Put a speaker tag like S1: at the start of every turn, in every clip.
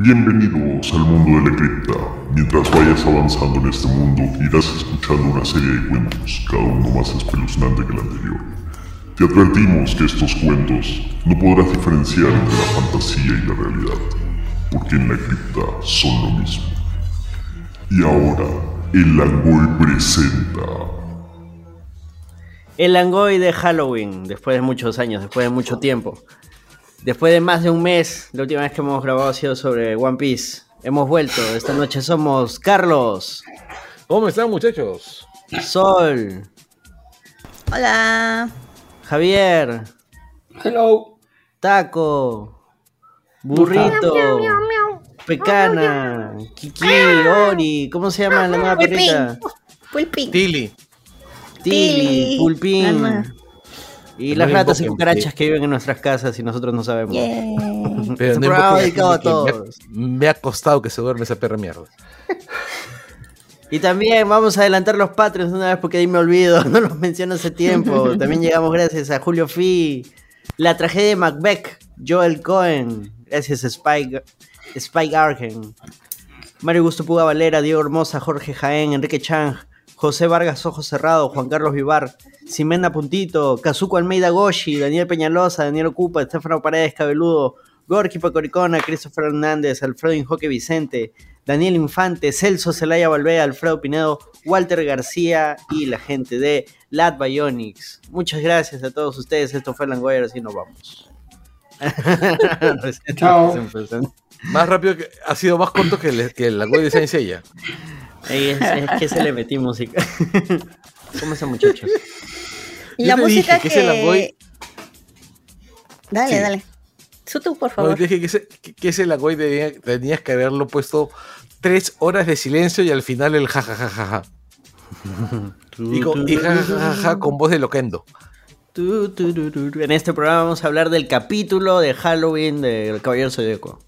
S1: Bienvenidos al mundo de la cripta. Mientras vayas avanzando en este mundo, irás escuchando una serie de cuentos, cada uno más espeluznante que el anterior. Te advertimos que estos cuentos no podrás diferenciar entre la fantasía y la realidad, porque en la cripta son lo mismo. Y ahora, el Langoy presenta.
S2: El Langoy de Halloween, después de muchos años, después de mucho tiempo. Después de más de un mes, la última vez que hemos grabado ha sido sobre One Piece. Hemos vuelto. Esta noche somos Carlos,
S3: ¿Cómo están, muchachos?
S2: Sol,
S4: Hola.
S2: Javier,
S3: Hello.
S2: Taco, Burrito, Pecana, Kiki, Ori. ¿Cómo se llama la nueva
S4: Pulpín.
S2: perrita?
S4: Pulpín.
S3: Tilly.
S2: Tilly,
S4: Tilly, la
S2: Pulpín. Y
S3: No
S2: las ratas y cucarachas que viven en nuestras casas y nosotros no sabemos.
S4: Yay.
S3: Pero no
S2: a
S3: que me ha-
S2: todos.
S3: Me ha costado que se duerme esa perra mierda.
S2: Y también vamos a adelantar los Patreons una vez porque ahí me olvido, no los menciono hace tiempo. También llegamos gracias a Julio Fi, La tragedia de Macbeth, Joel Cohen, gracias a Spike, Spike Argen, Mario Gusto Puga Valera, Diego Hermosa, Jorge Jaén, Enrique Chang, José Vargas Ojo Cerrado, Juan Carlos Vivar, Ximena Puntito, Kazuko Almeida Goshi, Daniel Peñalosa, Daniel Ocupa, Estefano Paredes Cabeludo, Gorky Pacoricona, Christopher Hernández, Alfredo Injoque Vicente, Daniel Infante, Celso Celaya Valvea, Alfredo Pinedo, Walter García y la gente de Lat Bionics. Muchas gracias a todos ustedes. Esto fue Langoyer, así nos vamos.
S5: Chao.
S3: Más rápido que. Ha sido más corto que, el- que la web de.
S2: Ahí es, es que se le metí música. ¿Cómo están muchachos?
S3: Yo
S4: la
S3: te
S4: música
S3: dije que
S4: Dale,
S3: Sí.
S4: dale. Tú, por
S3: No,
S4: favor.
S3: te dije que ese, que- que ese Langoy tenía- tenías que haberlo puesto tres horas de silencio y al final el jajajajaja. Y, con, y jajajaja con voz de loquendo.
S2: En este programa vamos a hablar del capítulo de Halloween del Caballero Zodíaco.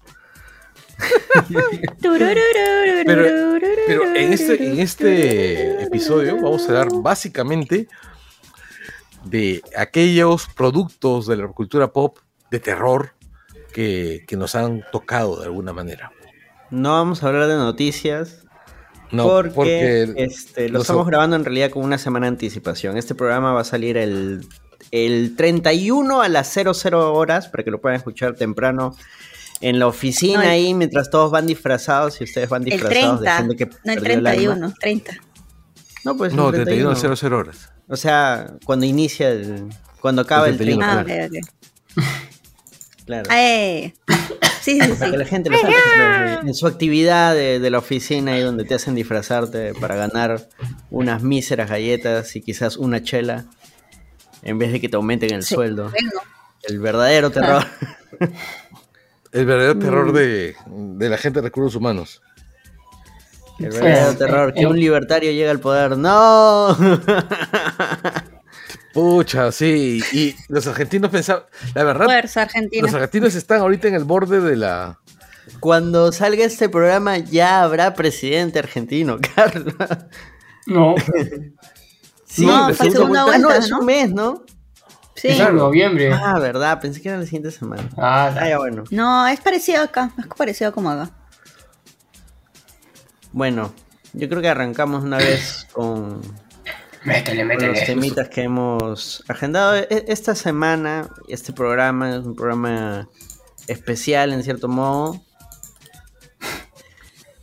S3: Pero, pero en, este, en este episodio vamos a hablar básicamente de aquellos productos de la cultura pop de terror que, que nos han tocado de alguna manera.
S2: No vamos a hablar de noticias,
S3: No,
S2: porque,
S3: porque,
S2: este, lo estamos grabando en realidad con una semana de anticipación. Este programa va a salir el, el 31 a las 00 horas para que lo puedan escuchar temprano en la oficina
S4: No, el-
S2: ahí mientras todos van disfrazados y ustedes van
S4: El
S2: disfrazados
S4: 30.
S2: de gente que
S4: No, el
S2: perdió el alma.
S4: 31. 30.
S2: No, pues
S3: no,
S2: el
S3: 31 a
S2: 31.
S3: 00 horas.
S2: O sea, cuando inicia el... Cuando acaba el
S3: El 31.
S2: 30.
S4: Ah, ok, ok.
S2: Claro.
S4: Ah, eh. Sí, sí,
S2: Para
S4: sí.
S2: que la gente lo sepa, pues, en su actividad de, de la oficina ahí donde te hacen disfrazarte para ganar unas míseras galletas y quizás una chela en vez de que te aumenten el
S4: Sí.
S2: sueldo.
S4: Bueno,
S2: El verdadero terror.
S3: El verdadero
S2: Mm.
S3: terror de, de la gente de recursos humanos.
S2: El verdadero
S5: Sí.
S2: terror. Que un libertario llega al poder. ¡No!
S3: Pucha, sí. Y los argentinos pensaban, la verdad,
S4: fuerza Argentina.
S3: los argentinos están ahorita en el borde de la...
S2: Cuando salga este programa ya habrá presidente argentino, Carlos.
S5: No,
S2: Sí,
S4: No,
S2: pues,
S4: fue
S2: es
S4: segunda
S2: un-
S4: vuelta,
S2: no, es
S4: ¿no?
S2: un mes, ¿no?
S4: Sí.
S5: es en noviembre.
S2: Ah, verdad, pensé que era la siguiente semana.
S5: Ah,
S2: Ah, ya bueno.
S4: No, es parecido acá. Es parecido como acá.
S2: Bueno, yo creo que arrancamos una vez con,
S5: métele,
S2: con
S5: métele.
S2: los temitas que hemos agendado. E- Esta semana, este programa es un programa especial en cierto modo.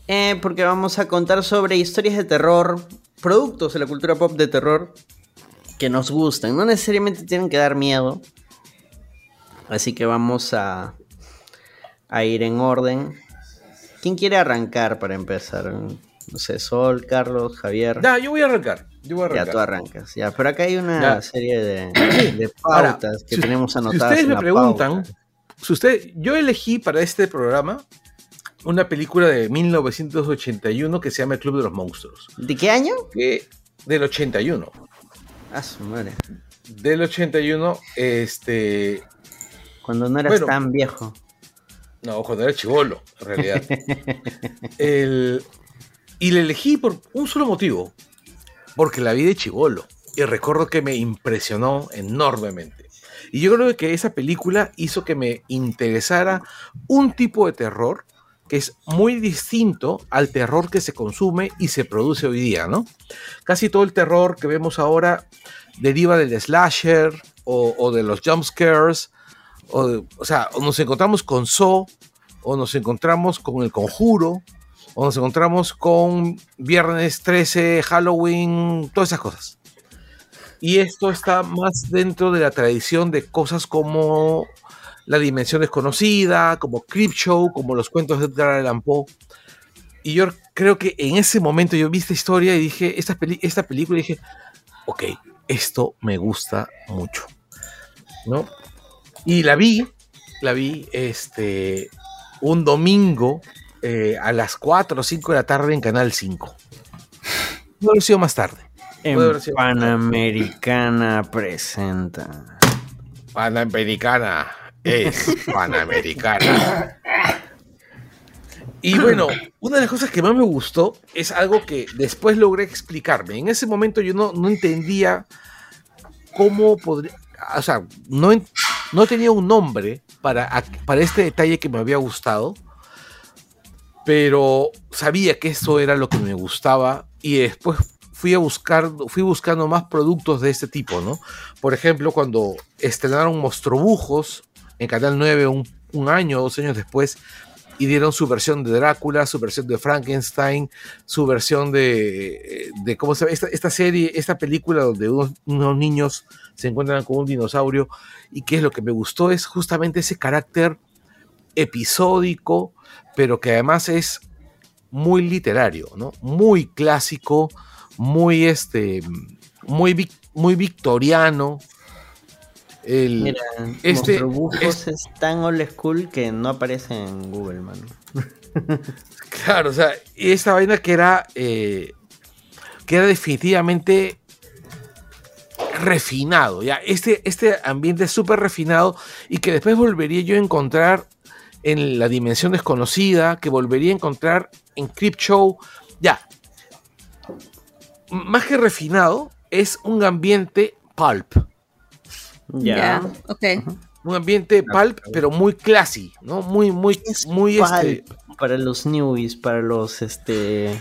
S2: Eh, porque vamos a contar sobre historias de terror, productos de la cultura pop de terror que nos gustan. No necesariamente tienen que dar miedo. Así que vamos a, a ir en orden. ¿Quién quiere arrancar para empezar? No sé, Sol, Carlos, Javier.
S3: Ya, yo voy a arrancar. Yo voy a
S2: Ya tú arrancas. Ya, pero acá hay una
S3: Ya.
S2: serie de, de pautas
S3: Ahora,
S2: que
S3: si-
S2: tenemos
S3: Si
S2: anotadas.
S3: ustedes
S2: en
S3: me preguntan,
S2: pauta.
S3: si usted, yo elegí para este programa una película de 1981 que se llama El Club de los Monstruos.
S2: ¿De qué año?
S3: Que, del 81.
S2: Ah, su madre.
S3: Del 81, este.
S2: Cuando no eras
S3: Bueno.
S2: tan viejo.
S3: No, cuando era chivolo, en realidad. El- y le elegí por un solo motivo. Porque la vi de chivolo. Y recuerdo que me impresionó enormemente. Y yo creo que esa película hizo que me interesara un tipo de terror que es muy distinto al terror que se consume y se produce hoy día, ¿no? Casi todo el terror que vemos ahora deriva del slasher o, de los jump scares, o, sea, nos encontramos con Saw, o nos encontramos con El Conjuro, o nos encontramos con Viernes 13, Halloween, todas esas cosas. Y esto está más dentro de la tradición de cosas como La Dimensión Desconocida, como Creepshow, como los cuentos de Edgar Allan Poe. Y yo creo que en ese momento yo vi esta historia y dije, esta, peli- esta película, y dije, ok, esto me gusta mucho. ¿No? Y la vi, la vi este, un domingo eh, a las 4 o 5 de la tarde en Canal 5. No lo sido más tarde.
S2: En
S3: haber
S2: Panamericana presenta.
S3: Panamericana es Panamericana. Y bueno, una de las cosas que más me gustó es algo que después logré explicarme. En ese momento yo no, no entendía cómo podría, o sea, no, no tenía un nombre para, para este detalle que me había gustado, pero sabía que eso era lo que me gustaba y después fui a buscar, fui buscando más productos de este tipo, ¿no? Por ejemplo, cuando estrenaron Monstrobujos en Canal 9 un, un año, dos años después, y dieron su versión de Drácula, su versión de Frankenstein, su versión de, de ¿cómo se llama? Esta, serie, esta película donde unos, niños se encuentran con un dinosaurio, y que es lo que me gustó, es justamente ese carácter episódico, pero que además es muy literario, ¿no? Muy clásico, muy este, muy, muy victoriano. El,
S2: Mira,
S3: este- es-
S2: es tan old school que no aparece en Google, mano.
S3: Claro, o sea, y esta vaina que era, eh, que era definitivamente refinado, ya, este, este ambiente súper refinado y que después volvería yo a encontrar en la dimensión desconocida, que volvería a encontrar en Creepshow, ya, M- más que refinado, es un ambiente pulp,
S2: Ya.
S4: Ya, ok.
S3: un ambiente pulp, pero muy classy, ¿no? Muy, muy, muy, este,
S2: Para los newbies, para los este.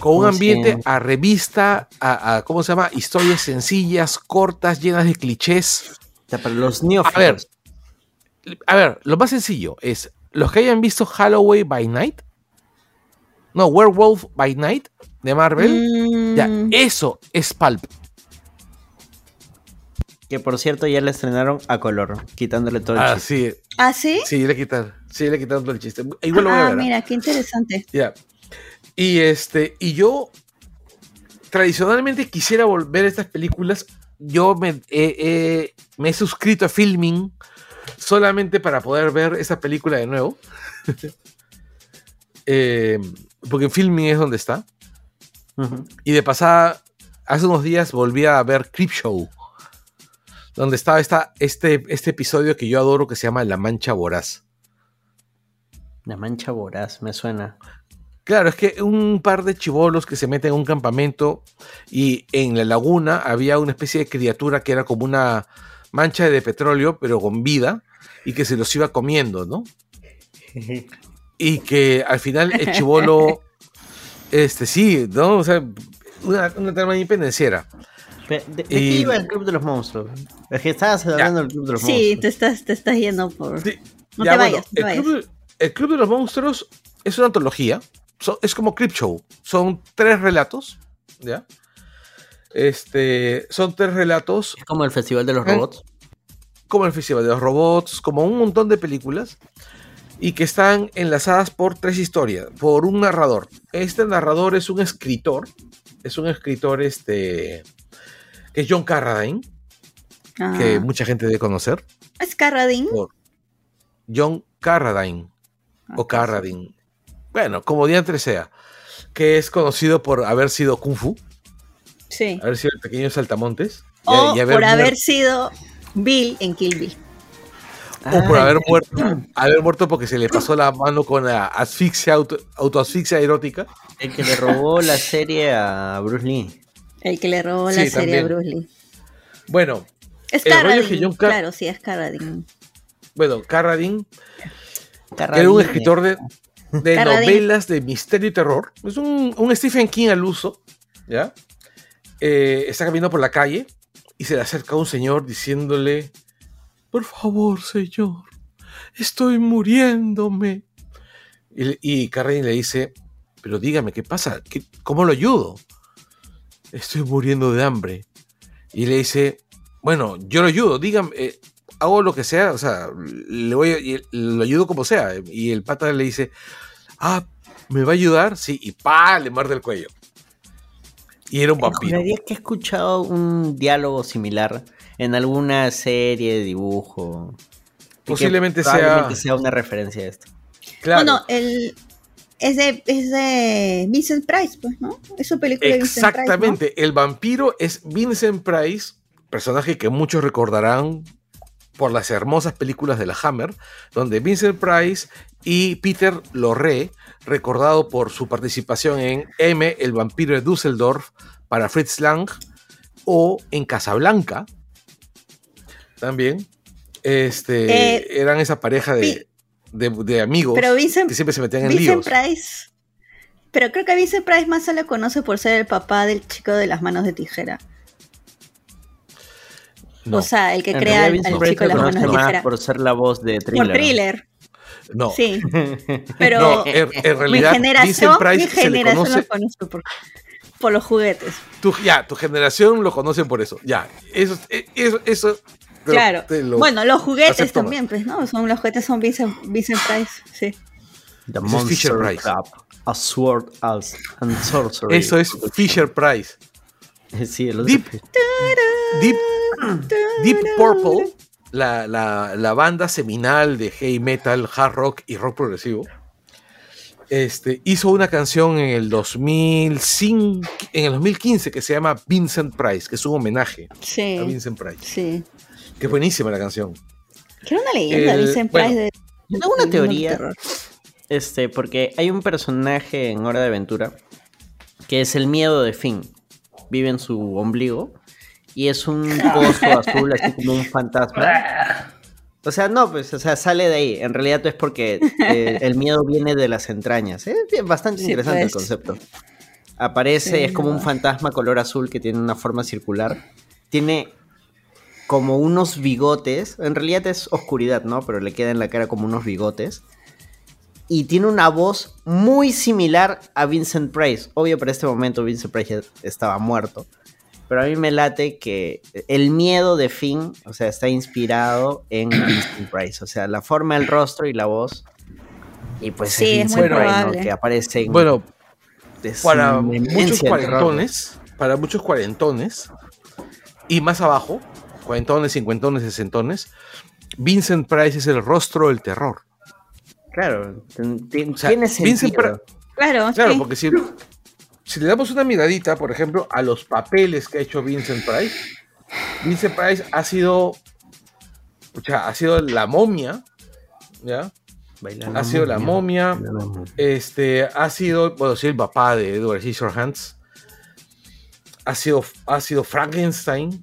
S3: con un
S2: ¿Cómo se
S3: ambiente a revista, a, a- ¿cómo se llama? Historias sencillas, cortas, llenas de clichés.
S2: o sea, para los neófitos.
S3: A ver, a ver, lo más sencillo es, los que hayan visto Halloween by Night, no, Werewolf by Night de Marvel, ya,
S4: Mm,
S3: eso es pulp.
S2: Que por cierto ya le estrenaron a color, quitándole todo el
S3: Ah,
S2: chiste.
S3: sí,
S4: ¿Ah, sí?
S3: sí, le quitan, sí, le quitan todo el chiste. Igual lo voy a
S4: ah,
S3: ver. ¿ah?
S4: mira, qué interesante.
S3: Ya. Y este, y yo tradicionalmente quisiera volver a estas películas. Yo me, eh, eh, me he suscrito a Filming solamente para poder ver esta película de nuevo. Eh, porque Filming es donde está. Y de pasada, hace unos días volví a ver Creepshow. Donde estaba esta, este, este episodio que yo adoro que se llama La Mancha Voraz.
S2: La mancha voraz, me suena.
S3: Claro, es que un par de chivolos que se meten en un campamento y en la laguna había una especie de criatura que era como una mancha de petróleo, pero con vida, y que se los iba comiendo, ¿no? Y que al final el chivolo, este sí, ¿no? O sea, una, una trama pendenciera.
S2: ¿De, de qué iba el Club de los Monstruos? Es que estabas hablando del Club de los
S4: Sí,
S2: Monstruos.
S4: te estás, te estás yendo por.
S3: Sí,
S4: No
S3: ya,
S4: te
S3: bueno,
S4: vayas, no te
S3: el,
S4: vayas.
S3: Club, de- el Club de los Monstruos es una antología. so- es como Creepshow. Son tres relatos. ¿Ya? Este. Son tres relatos.
S2: Es como el Festival de los
S3: ¿Eh?
S2: Robots.
S3: Como el Festival de los Robots. Como un montón de películas. Y que están enlazadas por tres historias. Por un narrador. Este narrador es un escritor. Es un escritor este. Que es John Carradine.
S4: Ah,
S3: Que mucha gente debe conocer.
S4: ¿Es Carradine?
S3: John Carradine. o
S4: Ok,
S3: Carradine. Bueno, como diantre sea. Que es conocido por haber sido Kung Fu,
S4: Sí.
S3: haber sido el pequeño saltamontes. y-
S4: O
S3: y haber
S4: por haber
S3: muerto-
S4: sido Bill en Kill Bill.
S3: o por
S2: Ay,
S3: haber muerto, haber muerto porque se le pasó la mano con la asfixia, auto, autoasfixia erótica.
S2: El que le robó la serie a Bruce Lee.
S4: El que le robó la
S3: Sí,
S4: serie a
S3: también.
S4: Bruce Lee.
S3: Bueno,
S4: Es
S3: El rollo que
S4: Carradine.
S3: John Car-
S4: Claro, sí, es Carradine.
S3: bueno, Carradine, que era un
S2: Carradine.
S3: escritor de, de
S4: Carradine.
S3: novelas de misterio y terror. Es un, un Stephen King al uso, ¿ya? Eh, está caminando por la calle y se le acerca un señor diciéndole, por favor, señor, estoy muriéndome. Y, y Carradine le dice, pero dígame, ¿qué pasa? ¿Qué- ¿Cómo lo ayudo? Estoy muriendo de hambre. Y le dice, bueno, yo lo ayudo, dígame, eh, hago lo que sea, o sea, le voy a- y lo ayudo como sea. Y el pata le dice, ah, ¿me va a ayudar? Sí, y pa, le muerde el cuello. Y era un vampiro.
S2: Juraría que he escuchado un diálogo similar en alguna serie de dibujo.
S3: Posiblemente sea-
S2: probablemente sea una referencia a esto.
S3: Claro.
S4: Bueno, el, es, de, es de Vincent Price, pues, ¿no? Es su película de Vincent Price.
S3: Exactamente, el vampiro es Vincent Price, personaje que muchos recordarán por las hermosas películas de la Hammer, donde Vincent Price y Peter Lorre, recordado por su participación en M, el vampiro de Düsseldorf, para Fritz Lang, o en Casablanca, también, este,
S4: Eh,
S3: eran esa pareja de, de- de amigos.
S4: Pero Vincent,
S3: que siempre se metían en
S4: Vincent
S3: líos.
S4: Price. Pero creo que Vincent Price más se le conoce por ser el papá del chico de las manos de tijera.
S3: No,
S4: O sea, el que
S2: En
S4: crea
S2: realidad,
S4: al,
S2: Vincent
S4: al
S2: Price
S4: chico de
S2: se
S4: las manos
S2: conoce
S4: de
S2: más
S4: tijera.
S2: por ser la voz de Thriller.
S4: Por thriller,
S3: no.
S4: sí. Pero
S3: No, en, en
S4: mi
S3: realidad,
S4: generación,
S3: Vincent Price
S4: mi
S3: se le
S4: generación
S3: conoce.
S4: lo conoce por, por los juguetes.
S3: Tu, ya, tu generación lo conocen por eso. Ya, eso, eh, eso, eso te
S4: claro.
S3: lo-
S4: bueno, los juguetes
S3: acepto
S4: también, pues, ¿no? Son, los juguetes son Vincent, Vincent Price, sí.
S2: The
S3: es Fisher
S2: Monster
S3: Price.
S2: Cup, A Sword As and Sorcery.
S3: Eso es Fisher Price.
S2: Sí, el otro
S3: Deep, Deep, Deep Purple, la, la- la banda seminal de heavy metal, hard rock y rock progresivo, este, hizo una canción en el 2005, en el 2015 que se llama Vincent Price, que es un homenaje a
S4: Sí,
S3: Vincent Price.
S4: sí.
S3: Que es buenísima la canción.
S4: Que era una leyenda,
S3: bueno,
S4: Price. De,
S2: tengo una teoría. Este, porque hay un personaje en Hora de Aventura que es el miedo de Finn. Vive en su ombligo y es un pozo azul, así como un fantasma. O sea, no, pues, o sea, sale de ahí. En realidad es porque eh, el miedo viene de las entrañas. Es bastante
S4: Sí,
S2: interesante el
S4: pues.
S2: concepto. Aparece,
S4: Sí,
S2: es como un fantasma color azul que tiene una forma circular. Tiene como unos bigotes. En realidad es oscuridad, ¿no? Pero le queda en la cara como unos bigotes. Y tiene una voz muy similar a Vincent Price. Obvio, para este momento Vincent Price ya estaba muerto. Pero a mí me late que el miedo de Finn, o sea, está inspirado en Vincent Price. O sea, la forma del rostro y la voz. Y pues
S4: Sí,
S2: es Vincent Price, ¿no? Que aparece en...
S3: Bueno, para muchos cuarentones, para muchos cuarentones, y más abajo, cuarentones, cincuentones, sesentones, Vincent Price es el rostro del terror.
S2: Claro, ten-
S3: O sea,
S2: tiene
S3: Vincent
S2: sentido.
S4: Claro,
S3: Claro,
S4: sí.
S3: porque si, si le damos una miradita, por ejemplo, a los papeles que ha hecho Vincent Price, Vincent Price ha sido, pucha, ha sido la momia, ¿ya?
S2: Bailando
S3: Ha sido la momia. este, ha sido, bueno, sí, el papá de Edward Scissorhands, ha sido, ha sido Frankenstein.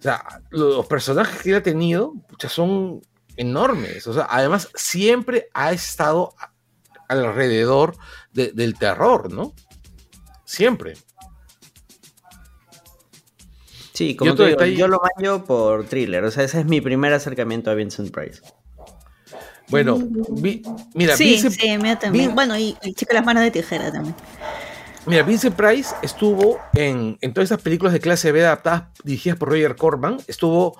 S3: O sea, los personajes que él ha tenido pucha, son enormes. O sea, además, siempre ha estado alrededor de- del terror, ¿no? Siempre.
S2: Sí, como
S3: otro
S2: te digo,
S3: detalle-
S2: yo lo baño por thriller. O sea, ese es mi primer acercamiento a Vincent Price.
S3: Bueno, vi- mira,
S4: sí,
S3: Vincent,
S4: sí, mío también. Bueno, y el chico de las manos de tijera también.
S3: Mira, Vincent Price estuvo en, en todas estas películas de clase B adaptadas, dirigidas por Roger Corman. Estuvo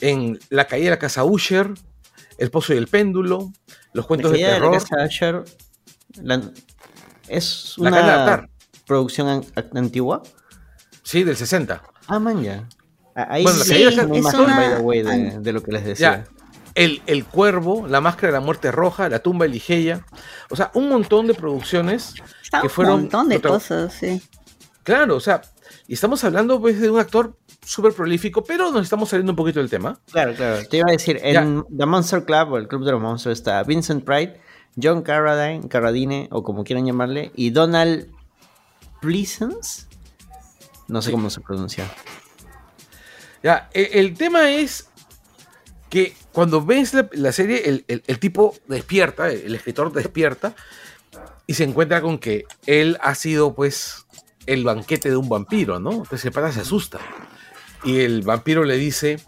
S3: en La caída de la casa Usher, El pozo y el péndulo, Los
S2: La
S3: cuentos de
S2: caída de la
S3: terror.
S2: casa Usher la- es una producción an- antigua.
S3: Sí, del 60.
S2: Ah, man, ya. Ah, Ahí
S3: Bueno, la
S2: sí,
S3: caída
S2: es una by
S4: una-
S2: the way, de, de lo que les decía.
S3: Ya. El, el Cuervo, La Máscara de la Muerte Roja, La Tumba de Ligeia. O sea, un montón de producciones
S4: Está
S3: que
S4: un
S3: fueron.
S4: montón de cosas, sí.
S3: Claro, o sea, y estamos hablando pues, de un actor súper prolífico, pero nos estamos saliendo un poquito del tema.
S2: Claro, claro. Te iba a decir, en The Monster Club o el Club de los Monstruos está Vincent Price, John Carradine, Carradine o como quieran llamarle, y Donald Pleasance. No sé cómo se pronuncia.
S3: Ya, e- el tema es que cuando ves la, la serie, el, el- el tipo despierta, el, el escritor despierta y se encuentra con que él ha sido, pues, el banquete de un vampiro, ¿no? Entonces el pata se asusta. Y el vampiro le dice,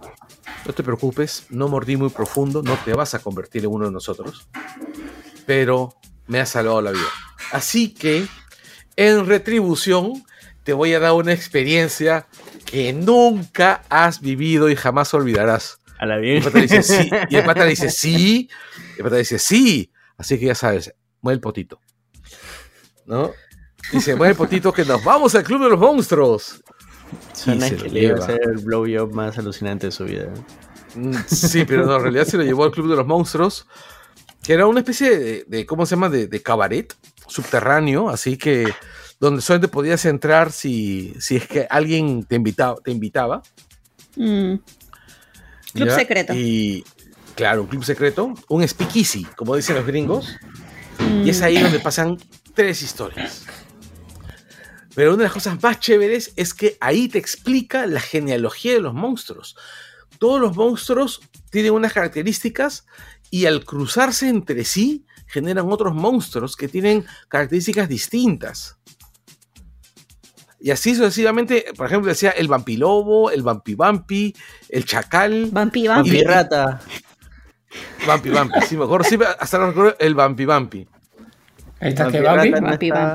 S3: no te preocupes, no mordí muy profundo, no te vas a convertir en uno de nosotros, pero me has salvado la vida. Así que, en retribución, te voy a dar una experiencia que nunca has vivido y jamás olvidarás.
S2: A la
S3: Y
S2: bien.
S3: el pata le dice, sí. Y el pata le dice, sí. Y el pata le dice, sí. Así que ya sabes, mueve el potito. ¿No? Dice, mueve el potito que nos vamos al club de los monstruos.
S2: Suena
S3: Y se
S2: que le iba a hacer el blowjob más alucinante de su vida.
S3: Mm, Sí, pero no, en realidad se lo llevó al club de los monstruos, que era una especie de, de- ¿cómo se llama? De, de cabaret subterráneo, así que donde solamente podías entrar si, si es que alguien te invitaba. Te invitaba
S4: Mm. Club
S3: ¿ya?
S4: secreto.
S3: Y claro, un club secreto, un speakeasy, como dicen los gringos.
S4: Mm.
S3: Y es ahí donde pasan tres historias. Pero una de las cosas más chéveres es que ahí te explica la genealogía de los monstruos. Todos los monstruos tienen unas características y al cruzarse entre sí generan otros monstruos que tienen características distintas. Y así sucesivamente, por ejemplo, decía el vampilobo, el vampivampi, el chacal,
S4: Vampi, vampi.
S2: Vampirrata.
S3: vampi vampi, sí, mejor sí, hasta ahora recuerdo el vampivampi.
S5: Ahí está que
S4: Vampi,
S2: está.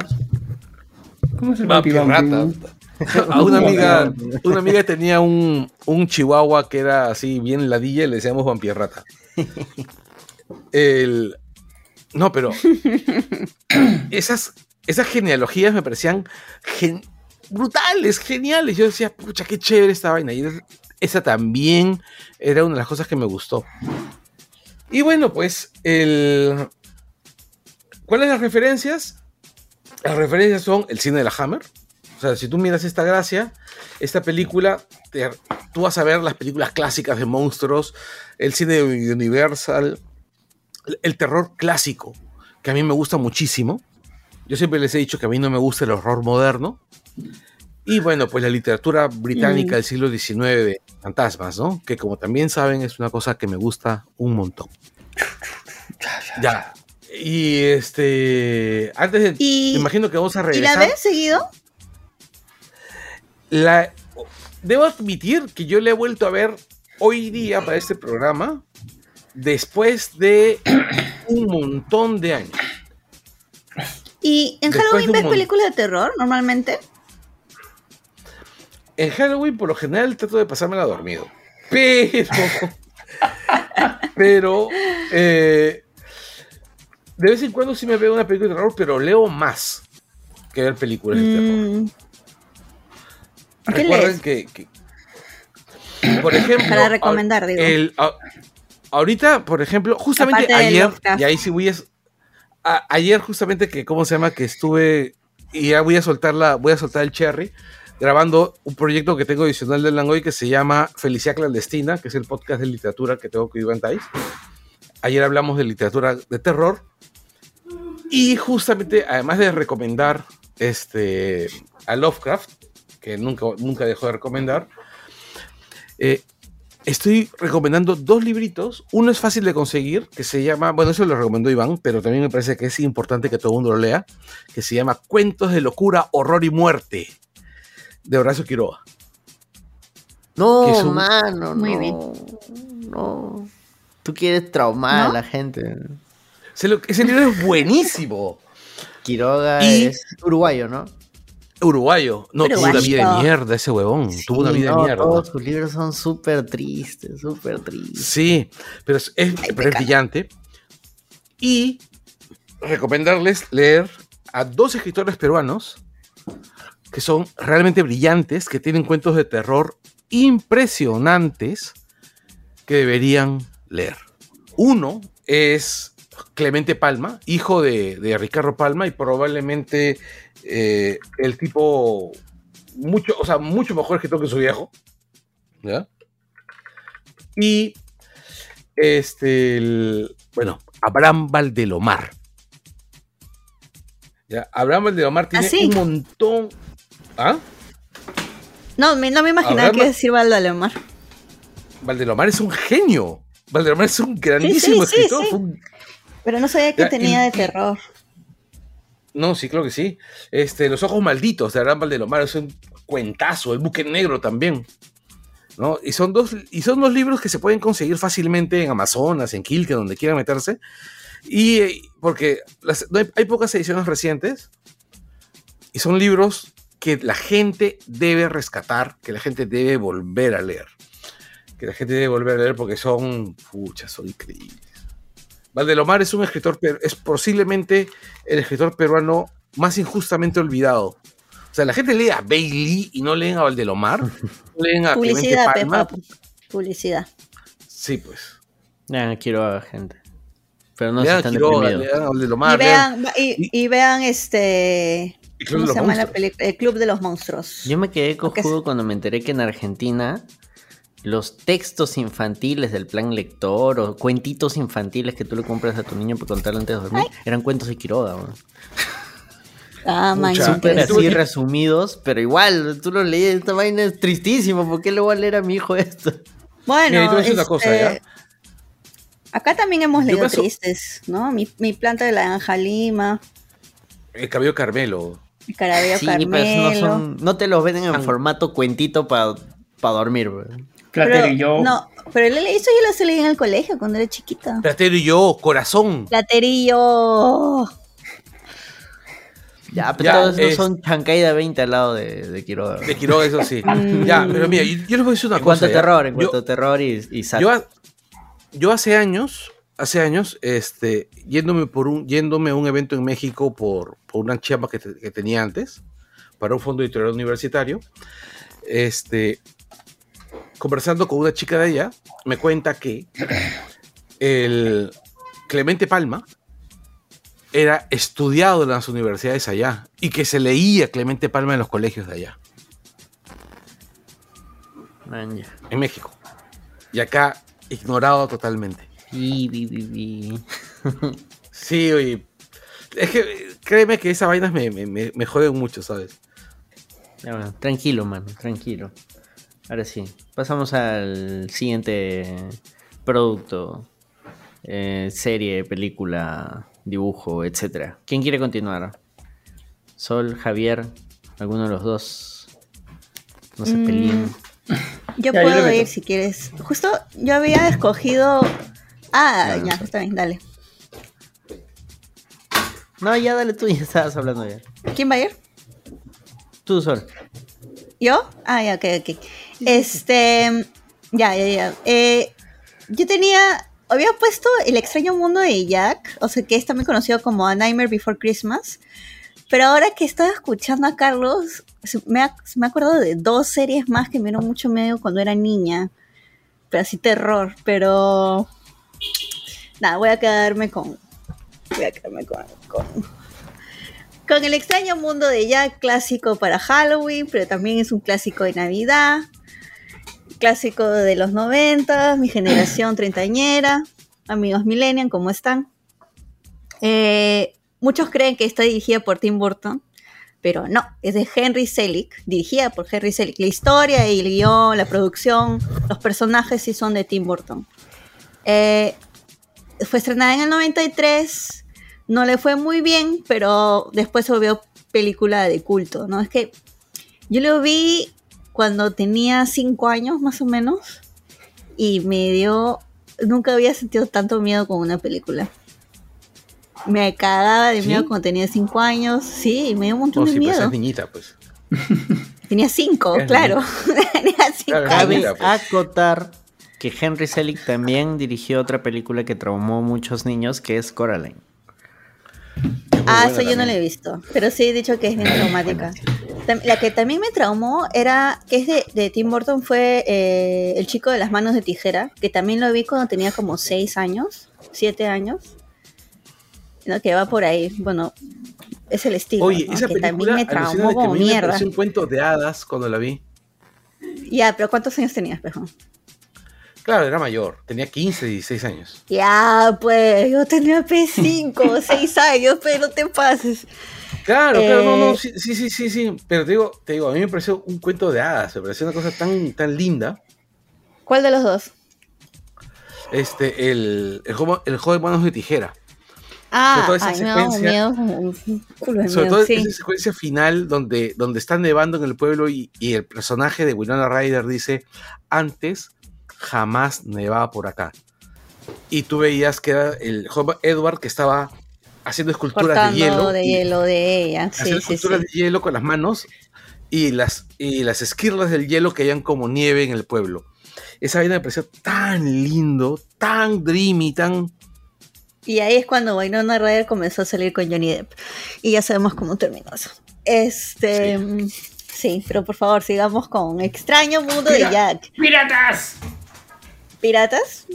S5: ¿Cómo es el. Bambi?
S3: A una amiga, una amiga tenía un, un chihuahua que era así bien ladilla y le decíamos vampirrata. El, no, pero esas, esas genealogías me parecían gen- brutales, geniales. Yo decía, pucha, qué chévere esta vaina. Y esa también era una de las cosas que me gustó. Y bueno, pues, el... ¿cuáles las referencias? Las referencias son el cine de la Hammer. O sea, si tú miras esta gracia, esta película, te- tú vas a ver las películas clásicas de monstruos, el cine de Universal, el- el terror clásico, que a mí me gusta muchísimo. Yo siempre les he dicho que a mí no me gusta el horror moderno. Y bueno, pues la literatura británica
S4: Mm.
S3: del siglo XIX de fantasmas, ¿no? Que como también saben es una cosa que me gusta un montón. Ya. Y este, antes de,
S4: Y-
S3: me imagino que vamos a
S4: ¿Y
S3: regresar.
S4: la ves seguido?
S3: La, debo admitir que yo le he vuelto a ver hoy día para este programa después de un montón de años.
S4: ¿Y en
S3: Después
S4: Halloween ves películas de terror normalmente?
S3: En Halloween, por lo general, trato de pasármela dormido. Pero. pero. eh, de vez en cuando sí me veo una película de terror, pero leo más que ver películas de terror.
S4: Mm, ¿Qué
S3: Recuerden
S4: lees?
S3: que, que- por ejemplo,
S4: Para recomendar, digo.
S3: el- a- ahorita, por ejemplo, justamente ayer, y ahí sí voy a, a- ayer justamente que, ¿cómo se llama? Que estuve, y ya voy a soltar la, voy a soltar el cherry, grabando un proyecto que tengo adicional de Langoy que se llama Felicidad Clandestina, que es el podcast de literatura que tengo con Iván Tais. Ayer hablamos de literatura de terror. Y justamente, además de recomendar este, a Lovecraft, que nunca, nunca dejó de recomendar, eh, estoy recomendando dos libritos. Uno es fácil de conseguir, que se llama, bueno, eso lo recomendó Iván, pero también me parece que es importante que todo el mundo lo lea, que se llama Cuentos de locura, horror y muerte, de Horacio Quiroga.
S2: No,
S3: un-
S2: mano,
S4: Muy
S2: no.
S4: bien.
S2: No. Tú quieres traumar
S4: ¿No?
S2: a la gente.
S3: Ese, lo- ese libro es buenísimo.
S2: Quiroga
S3: Y-
S2: es uruguayo, ¿no?
S3: Uruguayo. No, tuvo una
S4: Uruguayo.
S3: vida de mierda ese huevón. tuvo una vida
S2: no,
S3: de mierda.
S2: Todos sus libros son súper tristes, súper tristes.
S3: Sí, pero es, es-
S4: Ay,
S3: pero es brillante. Y recomendarles leer a dos escritores peruanos que son realmente brillantes, que tienen cuentos de terror impresionantes que deberían leer. Uno es Clemente Palma, hijo de, de Ricardo Palma y probablemente eh, el tipo mucho, o sea, mucho mejor escritor que su viejo. ¿Ya? Y este, el- bueno, Abraham Valdelomar. ¿Ya? Abraham Valdelomar tiene
S4: ¿Ah, sí?
S3: un montón. ¿Ah?
S4: No, me- no me imaginaba
S3: Abraham-
S4: que decir Valdalomar.
S3: Valdelomar es un genio. Valdelomar es un grandísimo
S4: Sí, sí, sí,
S3: escritor. fue un-
S4: Pero no sabía que tenía de terror.
S3: No, sí, creo que sí. Este, Los Ojos Malditos de Abraham Valdelomar es un cuentazo. El Buque Negro también. ¿no? Y, son dos, y son dos libros que se pueden conseguir fácilmente en Amazonas, en Quilque, donde quieran meterse. Y eh, porque las- no hay, hay pocas ediciones recientes. Y son libros que la gente debe rescatar, que la gente debe volver a leer. Que la gente debe volver a leer porque son, pucha, son increíbles. Valdelomar es un escritor, es posiblemente el escritor peruano más injustamente olvidado. O sea, la gente lee a Bailey y no leen a Valdelomar, no leen a
S4: Publicidad,
S3: Palma.
S4: Pepa. Publicidad.
S3: Sí, pues.
S2: Ya, quiero a gente. Pero no se
S3: lean a
S2: están
S3: Quiroga,
S2: deprimidos.
S3: lean a Valdelomar,
S4: y
S3: lean
S4: vean, y, y vean este.
S3: el Club
S4: ¿Cómo
S3: de
S4: se
S3: los
S4: llama la? El Club de los Monstruos.
S2: Yo me quedé cojudo cuando me enteré que en Argentina los textos infantiles del plan lector o cuentitos infantiles que tú le compras a tu niño para contarle antes de dormir eran cuentos de Quiroga. weón.
S4: Ah,
S2: Súper así resumidos, pero igual, tú lo lees, esta vaina es tristísimo, ¿por qué le voy a leer a mi hijo esto?
S4: Bueno,
S3: Mira,
S4: este,
S3: cosa, ¿ya?
S4: Acá también hemos leído
S3: paso-
S4: tristes, ¿no? Mi, mi planta de la Anja Lima,
S3: El cabello Carmelo.
S4: mi carabeo
S2: Sí,
S4: Carmelo.
S2: pero no, son, no te los venden en formato cuentito para dormir, weón.
S5: Platero
S4: Pero,
S5: y yo.
S4: No, pero él- eso yo lo leí en el colegio cuando era chiquita.
S3: Platero y yo, corazón.
S4: Platerillo.
S2: Ya, pero
S3: Ya,
S2: todos esos
S3: es-
S2: son Chancaida 20 al lado de, de Quiroga.
S3: De Quiroga, eso sí.
S4: Mm.
S3: ya, pero mira, yo, yo les voy a decir una
S2: en cuanto
S3: cosa.
S2: a
S3: ¿ya?
S2: terror, en
S3: Yo-
S2: cuanto a terror y, y.
S3: Yo, ha- yo hace años, hace años, este, yéndome por un, yéndome a un evento en México por, por una chamba que, te- que tenía antes, para un fondo editorial universitario, este, conversando con una chica de allá, me cuenta que el Clemente Palma era estudiado en las universidades allá y que se leía Clemente Palma en los colegios de allá, en México. Y acá ignorado totalmente.
S2: Y, vi, vi, vi.
S3: Sí, oye. Es que créeme que esas vainas me, me, me, joden mucho, ¿sabes?
S2: Bueno, tranquilo, mano, tranquilo. Ahora sí, pasamos al siguiente producto, eh, serie, película, dibujo, etcétera. ¿Quién quiere continuar? Sol, Javier, alguno de los dos. No se
S4: Mm.
S2: peleen.
S4: Yo
S5: Ya,
S4: puedo ir si quieres. Justo yo había escogido. Ah,
S2: Ya,
S4: ya,
S2: no.
S4: está bien, dale.
S2: No, ya dale tú, ya estabas hablando ya.
S4: ¿Quién va a ir?
S2: Tú, Sol.
S4: ¿Yo? Ah, ya, ok, ok. Este. Ya, ya, ya. Eh, yo tenía. Había puesto El extraño mundo de Jack, o sea, que es también conocido como A Nightmare Before Christmas. Pero ahora que estaba escuchando a Carlos, me, ha- me acordado de dos series más que me dieron mucho miedo cuando era niña. Pero así terror, pero. Nada, voy a quedarme con. Voy a quedarme con. con con el extraño mundo de Jack, clásico para Halloween, pero también es un clásico de Navidad, clásico de los 90, mi generación treintañera, amigos millennial, ¿cómo están? Eh, muchos creen que está dirigida por Tim Burton, pero no, es de Henry Selick, dirigida por Henry Selick. La historia, el guion, la producción, los personajes sí son de Tim Burton. Eh, fue estrenada en el 93, no le fue muy bien, pero después se volvió película de culto, ¿no? Es que yo lo vi cuando tenía cinco años más o menos y me dio, nunca había sentido tanto miedo con una película. Me cagaba de
S3: ¿Sí?
S4: miedo cuando tenía cinco años, sí, me dio un montón
S3: Oh,
S4: de
S3: sí, pues
S4: miedo.
S3: es niñita, pues.
S4: Tenía cinco,
S3: Es
S4: claro. tenía cinco
S2: Cabe
S3: niñita,
S4: años.
S3: pues.
S2: acotar que Henry Selick también dirigió otra película que traumó a muchos niños, que es Coraline.
S4: Ah, eso yo no la he visto, pero sí he dicho que es bien traumática. La que también me traumó era, que es de, de Tim Burton, fue eh, El chico de las manos de tijera, que también lo vi cuando tenía como 6 años, 7 años. ¿no? Que va por ahí, bueno, es el estilo.
S3: Oye,
S4: ¿no?
S3: esa
S4: que
S3: película,
S4: también me traumó como
S3: me
S4: mierda.
S3: pareció un cuento de hadas cuando la vi.
S4: Ya, pero ¿cuántos años tenías, pejo?
S3: Claro, era mayor, tenía 15, 16 años.
S4: Ya, pues, yo tenía P5 o 6 años, pero no te pases.
S3: Claro, claro, no, no,
S4: Eh,
S3: sí, sí, sí, sí. Pero te digo, te digo, a mí me pareció un cuento de hadas, me pareció una cosa tan, tan linda.
S4: ¿Cuál de los dos?
S3: este, el, el, juego, el juego de manos de tijera.
S4: Ah,
S3: Sobre todo esa
S4: ay, me da un
S3: secuencia-
S4: miedo, como un culo de
S3: Sobre
S4: miedo,
S3: todo
S4: sí.
S3: esa secuencia final donde, donde está nevando en el pueblo y, y el personaje de Winona Ryder dice, antes jamás nevaba por acá. Y tú veías que era el joven Edward que estaba haciendo esculturas
S4: Cortando
S3: de hielo.
S4: de
S3: y-
S4: hielo de ella. Sí,
S3: haciendo
S4: sí, sí.
S3: esculturas de hielo con las manos y las, y las esquirlas del hielo que hayan como nieve en el pueblo. Esa vaina me pareció tan lindo, tan dreamy, tan...
S4: Y ahí es cuando Winona Ryder comenzó a salir con Johnny Depp. Y ya sabemos cómo terminó eso. Este. mm, Sí, pero por favor, sigamos con Extraño Mundo de. Jack.
S5: ¡Piratas!
S4: ¿Piratas?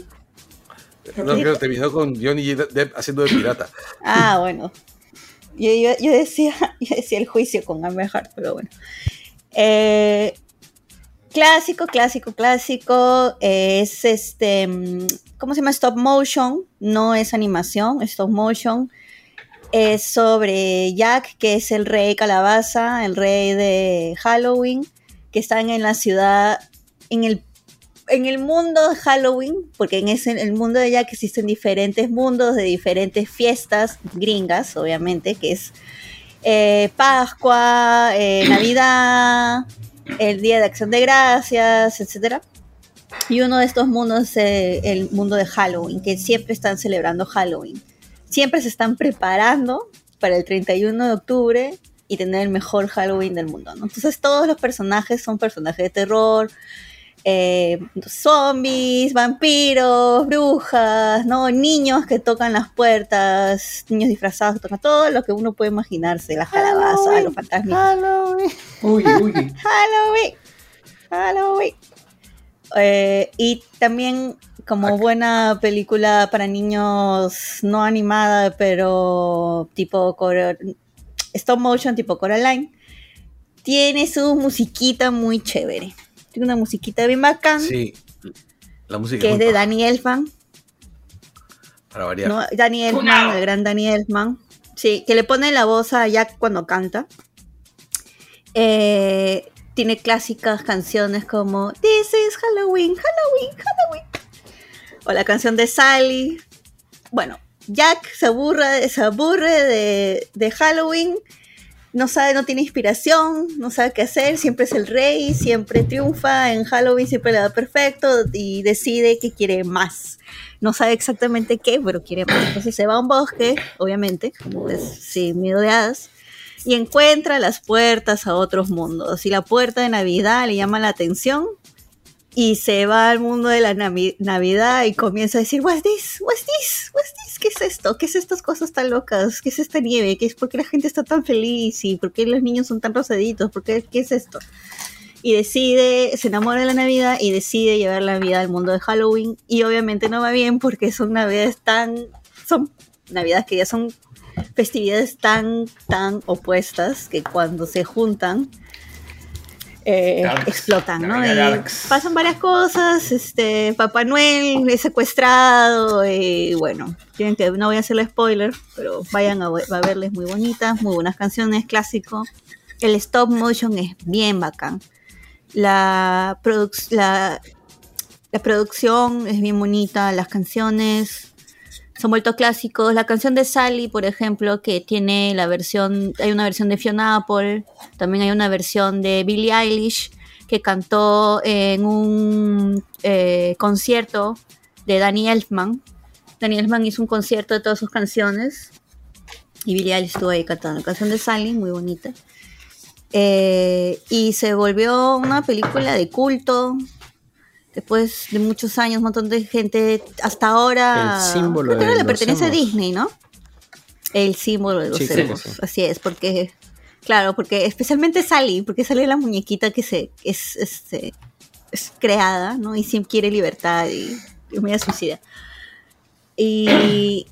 S3: No, que terminó con Johnny Depp haciendo de pirata.
S4: Ah, bueno. Yo, yo- yo decía, yo decía el juicio con Amber Heard, pero bueno. Eh, clásico, clásico, clásico. eh, es este. mm, ¿Cómo se llama? Stop motion. No es animación, stop motion. Es sobre Jack, que es el rey calabaza, el rey de Halloween, que están en la ciudad, en el en el mundo de Halloween, porque en ese, el mundo de Jack existen diferentes mundos de diferentes fiestas gringas, obviamente, que es eh, Pascua, eh, Navidad, el Día de Acción de Gracias, etc. Y uno de estos mundos es eh, el mundo de Halloween, que siempre están celebrando Halloween. Siempre se están preparando para el 31 de octubre y tener el mejor Halloween del mundo. ¿no? Entonces todos los personajes son personajes de terror, eh, zombies, vampiros, brujas, ¿no? Niños que tocan las puertas, niños disfrazados que tocan todo lo que uno puede imaginarse, las calabazas, los fantasmas.
S2: Halloween.
S5: Uy, uy.
S4: Halloween, Halloween. Eh, y también como buena película para niños no animada, pero tipo stop motion, tipo Coraline, tiene su musiquita muy chévere. Tiene una musiquita bien bacán,
S3: Sí, la música
S4: que es de Danny Elfman.
S3: para variar.
S4: ¿no? Danny Elfman, el gran Danny Elfman. Sí, que le pone la voz a Jack cuando canta. Eh, tiene clásicas canciones como This is Halloween, Halloween, Halloween. O la canción de Sally. Bueno, Jack se aburre, se aburre de, de Halloween. No sabe, no tiene inspiración, no sabe qué hacer, siempre es el rey, siempre triunfa, en Halloween siempre le da perfecto y decide que quiere más no sabe exactamente qué, pero quiere más. Entonces se va a un bosque, obviamente, sin miedo de hadas, y encuentra las puertas a otros mundos. Y la puerta de Navidad le llama la atención y se va al mundo de la Navi- Navidad y comienza a decir, what's this? What's this? What's this? ¿Qué es esto? ¿Qué es estas cosas tan locas? ¿Qué es esta nieve? ¿Qué es por qué la gente está tan feliz? ¿Y por qué los niños son tan rosaditos? ¿Por qué, ¿Qué es esto? y decide, se enamora de la Navidad y decide llevar la vida al mundo de Halloween y obviamente no va bien porque son navidades tan, son navidades que ya son festividades tan, tan opuestas que cuando se juntan eh, explotan, ¿no? Pasan varias cosas, este, Papá Noel es secuestrado y bueno, tienen que, no voy a hacerle spoiler, pero vayan a, ve- a verles muy bonitas, muy buenas canciones, clásico. El stop motion es bien bacán. La, produc- la, la producción es bien bonita, las canciones son vuelto clásicos. La canción de Sally, por ejemplo, que tiene la versión, hay una versión de Fiona Apple, también hay una versión de Billie Eilish que cantó en un eh, concierto de Danny Elfman. Danny Elfman hizo un concierto de todas sus canciones y Billie Eilish estuvo ahí cantando la canción de Sally, muy bonita. Eh, y se volvió una película de culto. Después de muchos años, un montón de gente, hasta ahora.
S2: El símbolo
S4: creo que ahora le pertenece a. Disney, ¿no? El símbolo de los
S2: Sí, creo que
S4: emos,
S2: sí.
S4: Así es, porque. Claro, porque especialmente Sally, porque sale la muñequita que se es, este, es creada, ¿no? Y siempre quiere libertad y, y media suicida. Y.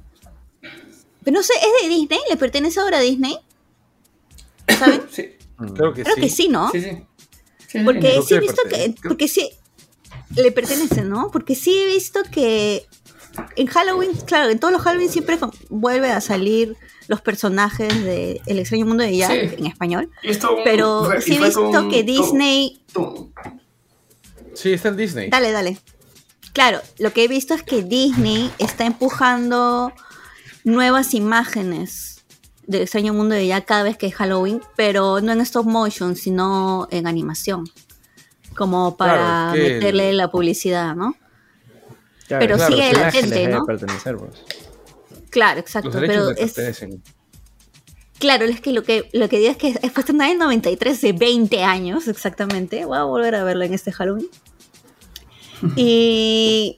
S4: Pero no sé, ¿es de Disney? ¿Le pertenece ahora a Disney? ¿Saben?
S5: Sí,
S3: Creo que
S4: Creo
S3: sí.
S4: que sí, ¿no?
S5: sí, sí. Sí,
S4: Porque
S3: Creo
S4: sí he visto que. Porque sí. Le pertenece, ¿no? Porque sí he visto que. En Halloween, claro, en todos los Halloween siempre con- vuelve a salir los personajes de El extraño mundo de Jack
S5: Sí.
S4: en español.
S5: Esto-
S4: Pero sí he visto
S5: con-
S4: que Disney.
S5: con-
S3: Sí, está en Disney.
S4: Dale, dale. Claro, lo que he visto es que Disney está empujando nuevas imágenes del extraño mundo de ya cada vez que es Halloween, pero no en stop motion, sino en animación. Como para
S3: Claro, es que
S4: meterle la publicidad, ¿no?
S2: Claro,
S4: Pero
S2: claro,
S4: sigue
S2: imágenes deben
S4: ¿no?
S2: pertenecer, pues.
S4: Claro, exacto.
S3: Los
S4: Pero es. Claro, es que lo que lo que digo es que fue estrenada en 93, de 20 años exactamente. Voy a volver a verla en este Halloween. Y,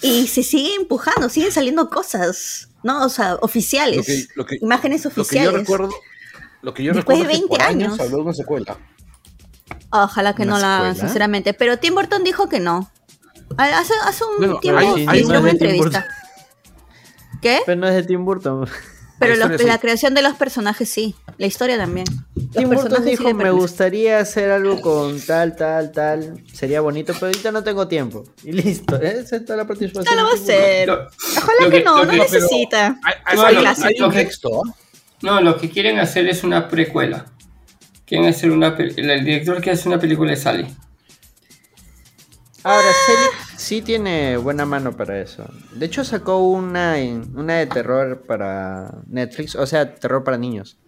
S4: y se sigue empujando, siguen saliendo cosas, ¿no? O sea, oficiales.
S3: Lo que- lo que-
S4: imágenes
S3: Lo que yo
S4: oficiales.
S3: recuerdo, lo que yo
S4: Después
S3: recuerdo
S4: de
S3: es que por
S4: 20
S3: años
S4: años.
S3: habló de una secuela.
S4: Ojalá que
S2: ¿Una
S4: no la hagan,
S2: secuela?
S4: sinceramente. Pero Tim Burton dijo que no. Hace, hace un
S3: Bueno,
S4: tiempo
S3: hay- hay
S4: hizo
S3: una
S4: entrevista. ¿Qué?
S2: Pero no es de Tim Burton.
S4: Pero
S3: La
S4: los- la creación de los personajes sí. La historia también. Los
S2: Tim Burton
S4: sí
S2: dijo, me
S4: pertenecen".
S2: gustaría hacer algo con tal, tal, tal. Sería bonito, pero ahorita no tengo tiempo. Y listo. Esa es toda la participación.
S4: No lo va a hacer. Ojalá que, no, no
S5: que-
S4: necesita.
S3: Hay, hay-
S5: No,
S3: hay-
S5: lo-
S3: hay
S5: lo
S3: un
S5: que-
S3: texto, ¿ah?
S5: No, lo que quieren hacer es una precuela. Quieren hacer una el, el director quiere hacer una película de Sally.
S2: Ahora, Selig sí tiene buena mano para eso. De hecho, sacó una, en- una de terror para Netflix, o sea, terror para niños.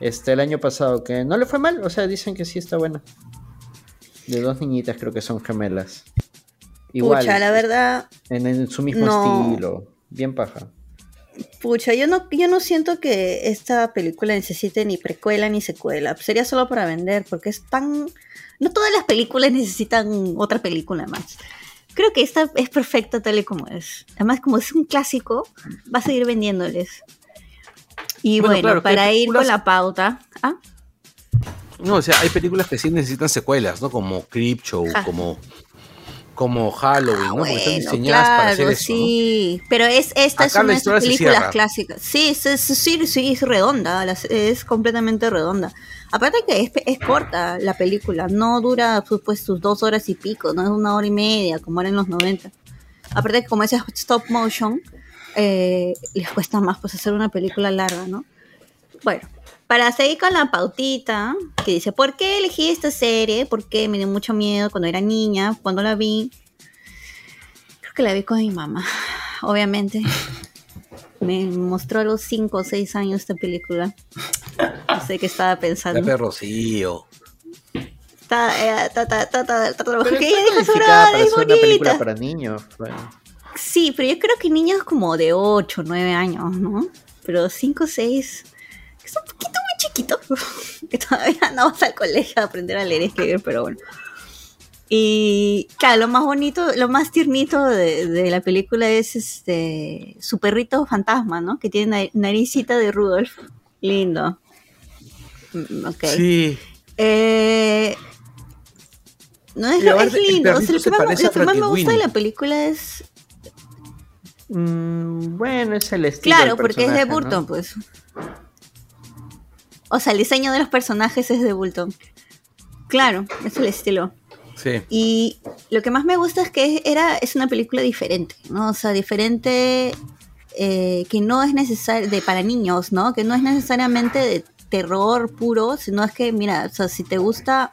S2: Este, el año pasado, que no le fue mal, o sea, dicen que sí está buena. De dos niñitas, creo que son gemelas. Igual,
S4: Pucha, la verdad,
S2: en, en su mismo
S4: no.
S2: estilo. Bien paja.
S4: Pucha, yo no, yo no siento que esta película necesite ni precuela ni secuela. Sería solo para vender, porque es tan... No todas las películas necesitan otra película más. Creo que esta es perfecta tal y como es. Además, como es un clásico, va a seguir vendiéndoles. Y
S3: Bueno, claro,
S4: para ir con la pauta... ¿Ah?
S3: No, o sea, hay películas que sí necesitan secuelas, ¿no? Como Creepshow,
S4: Ja.
S3: como, como Halloween, ¿no? Porque están
S4: Bueno,
S3: diseñadas para hacer
S4: claro,
S3: eso, ¿no?
S4: sí. Pero es, esta es
S3: Acá
S4: una de esas películas clásicas. Sí, sí, sí, sí, sí, es redonda. es completamente redonda. Aparte que es, es corta la película. No dura pues, pues, sus dos horas y pico. No es una hora y media como era en los 90. Aparte que como es stop motion, eh, les cuesta más pues hacer una película larga, ¿no? Bueno, para seguir con la pautita, que dice, ¿por qué elegí esta serie? Porque me dio mucho miedo cuando era niña, cuando la vi. Creo que la vi con mi mamá, obviamente. Me mostró a los 5 o 6 años esta película. No sé qué estaba
S3: La
S4: pensando.
S3: perrocillo.
S4: Está, eh, ta, ta, ta, ta, ta, ta,
S2: Pero
S4: que
S2: está
S4: ella dijo,
S2: calificada
S4: "Ay,
S2: para
S4: es
S2: ser una película
S4: bonita".
S2: para niños. bueno.
S4: Sí, pero yo creo que niños como de 8, 9 años, ¿no? Pero 5, 6, que es un poquito muy chiquito, que todavía no vas al colegio a aprender a leer y escribir, pero bueno. Y claro, lo más bonito, lo más tiernito de, de la película es este su perrito fantasma, ¿no? Que tiene na- naricita de Rudolf. Lindo. Mm, Ok.
S3: Sí.
S4: Eh, no es, lo- es
S3: el
S4: lindo. O sea,
S3: perrito
S4: lo que más,
S3: parece
S4: lo
S3: a
S4: que más me gusta de la película es
S2: Mm, bueno, es el estilo.
S4: Claro,
S2: del
S4: porque es de. Burton, pues. O sea, el diseño de los personajes es de Burton. Claro, es el estilo.
S3: Sí.
S4: Y lo que más me gusta es que era, es una película diferente, ¿no? O sea, diferente eh, que no es necesario, de para niños, ¿no? Que no es necesariamente de terror puro, sino es que, mira, o sea, si te gusta,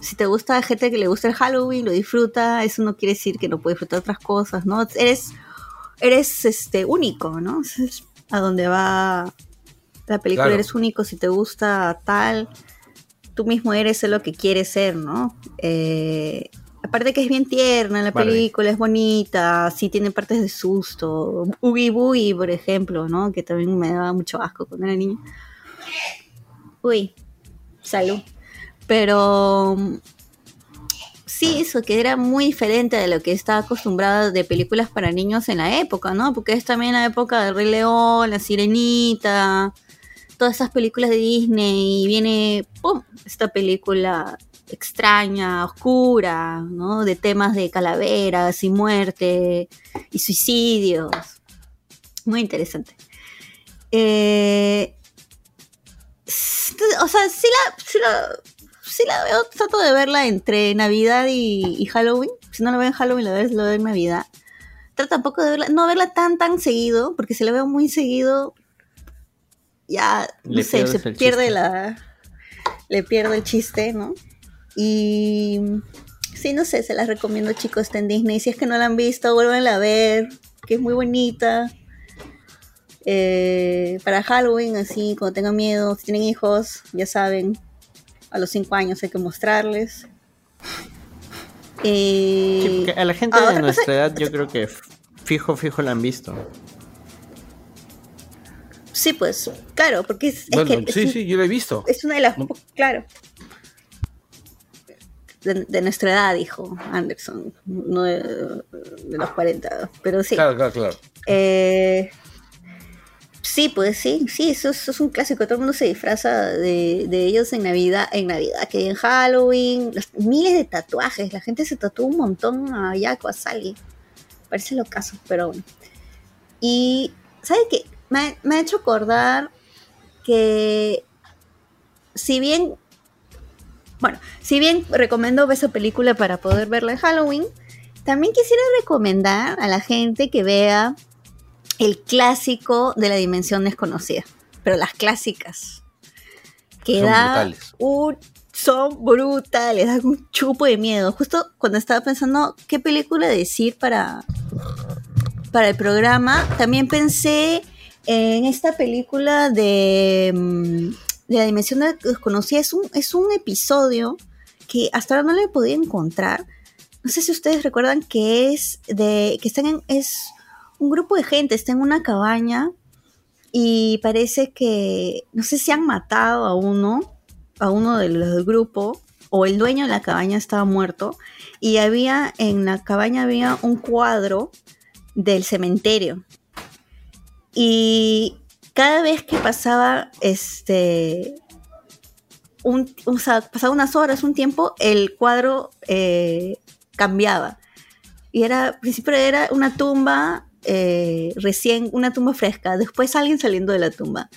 S4: si te gusta gente que le gusta el Halloween, lo disfruta, eso no quiere decir que no puede disfrutar otras cosas, ¿no? Eres, eres este único, ¿no? O sea, es a donde va la película,
S3: Claro.
S4: eres único, si te gusta tal, tú mismo eres lo que quieres ser, ¿no? Eh, aparte que es bien tierna la
S2: Barbie.
S4: película, es bonita, sí tiene partes de susto. Ubi Boogie, por ejemplo, ¿no? Que también me daba mucho asco cuando era niña. Uy, salud. Pero mm, sí, eso que era muy diferente de lo que estaba acostumbrada de películas para niños en la época, ¿no? Porque es también la época de Rey León, La Sirenita, todas esas películas de Disney y viene, ¡pum!, esta película extraña, oscura, ¿no? De temas de calaveras y muerte y suicidios. Muy interesante. Eh, o sea, sí la, sí la, sí la veo, trato de verla entre Navidad y, Halloween. Si no la veo en Halloween, la veo en Navidad. Trato tampoco de verla, no verla tan, tan seguido, porque si la veo muy seguido, ya, no
S2: Le
S4: sé,
S2: pierdes
S4: se pierde
S2: chiste.
S4: la... Le pierde el chiste, ¿no? Y Sí, no sé, se las recomiendo chicos, está en Disney. Si es que no la han visto, vuelvan a ver, que es muy bonita. Eh, para Halloween, así, cuando tengan miedo, si tienen hijos, ya saben, a los 5 años hay que mostrarles. Eh,
S2: Sí, a la gente
S4: ah,
S2: de nuestra
S4: cosa-
S2: edad yo creo que fijo, fijo la han visto.
S4: Sí, pues, claro, porque es, es que
S3: sí,
S4: es,
S3: sí, yo lo he visto.
S4: es una de las... Claro. De, de nuestra edad, dijo Anderson, no de, de los 40, pero sí.
S3: Claro, claro, claro.
S4: Eh, sí, pues sí, sí, eso, es- eso es un clásico. Todo el mundo se disfraza de, de ellos en Navidad, en Navidad, que en Halloween, los- miles de tatuajes. La gente se tatúa un montón a Jack o a Sally. Parece lo caso, pero bueno. Y, ¿sabe qué? Me, ha- me ha hecho acordar que, si bien, bueno, si bien recomiendo ver esa película para poder verla en Halloween, también quisiera recomendar a la gente que vea el clásico de la dimensión desconocida, pero las clásicas. Que
S3: Son
S4: da
S3: brutales.
S4: un son brutales, dan un chupo de miedo. Justo cuando estaba pensando qué película decir para, para el programa, también pensé en esta película de, mm, la dimensión desconocida. Es un, es un episodio que hasta ahora no lo he podido encontrar. No sé si ustedes recuerdan que es de. que están es un grupo de gente, está en una cabaña. Y parece que. No sé si han matado a uno. A uno de los del grupo. O el dueño de la cabaña estaba muerto. Y había. En la cabaña había un cuadro del cementerio. Y cada vez que pasaba este un, sea, pasaba unas horas, un tiempo, el cuadro eh, cambiaba. Y era, al principio era una tumba eh, recién, una tumba fresca, después alguien saliendo de la tumba.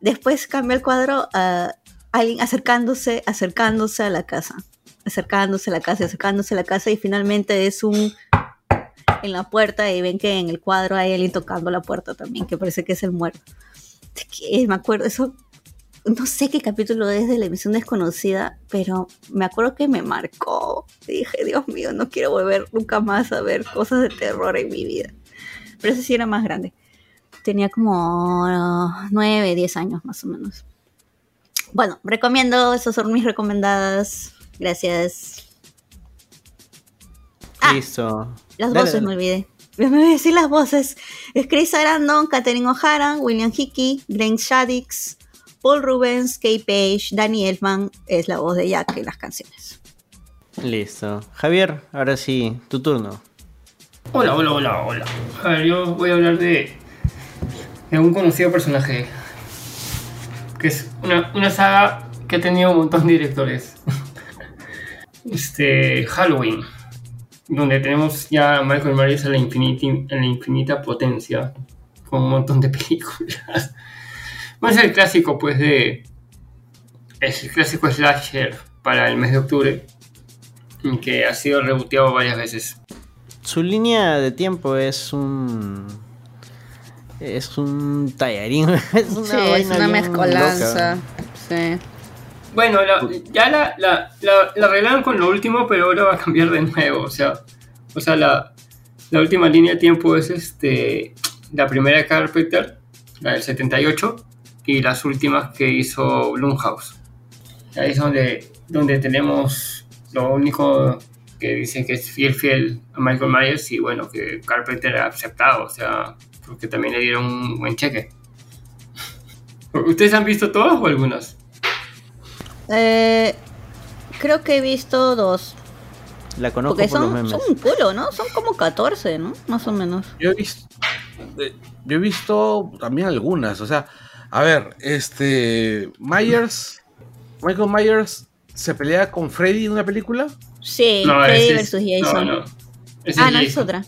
S4: Después cambia el cuadro a alguien acercándose, acercándose a la casa, acercándose a la casa, acercándose a la casa y finalmente es un en la puerta y ven que en el cuadro hay alguien tocando la puerta también, que parece que es el muerto. Que, me acuerdo, eso no sé qué capítulo es de la emisión desconocida, pero me acuerdo que me marcó. Dije, Dios mío, no quiero volver nunca más a ver cosas de terror en mi vida. Pero ese sí era más grande. Tenía como uh, 9, 10 años más o menos. Bueno, recomiendo, esas son mis recomendadas. Gracias. Ah.
S2: Listo.
S4: Las
S2: Dale,
S4: voces
S2: dale.
S4: me olvidé. Me olvidé decir las voces. Es Chris Arandon, Katherine O'Hara, William Hickey, Glenn Shaddix, Paul Rubens, Kay Page, Danny Elfman es la voz de Jack en las canciones.
S2: Listo. Javier, ahora sí, tu turno.
S5: Hola, hola, hola, hola. A ver, yo voy a hablar de, de un conocido personaje. Que es una, una saga que ha tenido un montón de directores. Este. Halloween. Donde tenemos ya a Michael Myers en la, infiniti- en la infinita potencia. Con un montón de películas. Bueno, es el clásico, pues, de. Es el clásico slasher para el mes de octubre. Que ha sido reboteado varias veces.
S2: Su línea de tiempo es un. Es un tallarín. Es una,
S4: Sí, es una mezcolanza.
S2: loca.
S4: Sí.
S5: Bueno, la- ya la, la, la, la arreglaron con lo último, pero ahora va a cambiar de nuevo. O sea, o sea la, la última línea de tiempo es este la primera de Carpenter, la del 78, y las últimas que hizo Blumhouse. Ahí es donde, donde tenemos lo único que dicen que es fiel, fiel a Michael Myers, y bueno, que Carpenter ha aceptado, o sea, porque también le dieron un buen cheque. ¿Ustedes han visto todas o algunas?
S4: Eh, creo que he visto dos.
S2: La conozco
S4: Porque
S2: por los
S4: son,
S2: memes.
S4: son un culo, ¿no? Son como 14, ¿no? Más o menos.
S3: Yo he visto. eh, Yo he visto también algunas. O sea, a ver, este. Myers. Michael Myers se pelea con Freddy en una película.
S4: Sí,
S5: No,
S4: Freddy versus
S5: es-
S4: Jason.
S5: No, no. Ese
S4: ah, no, es otra.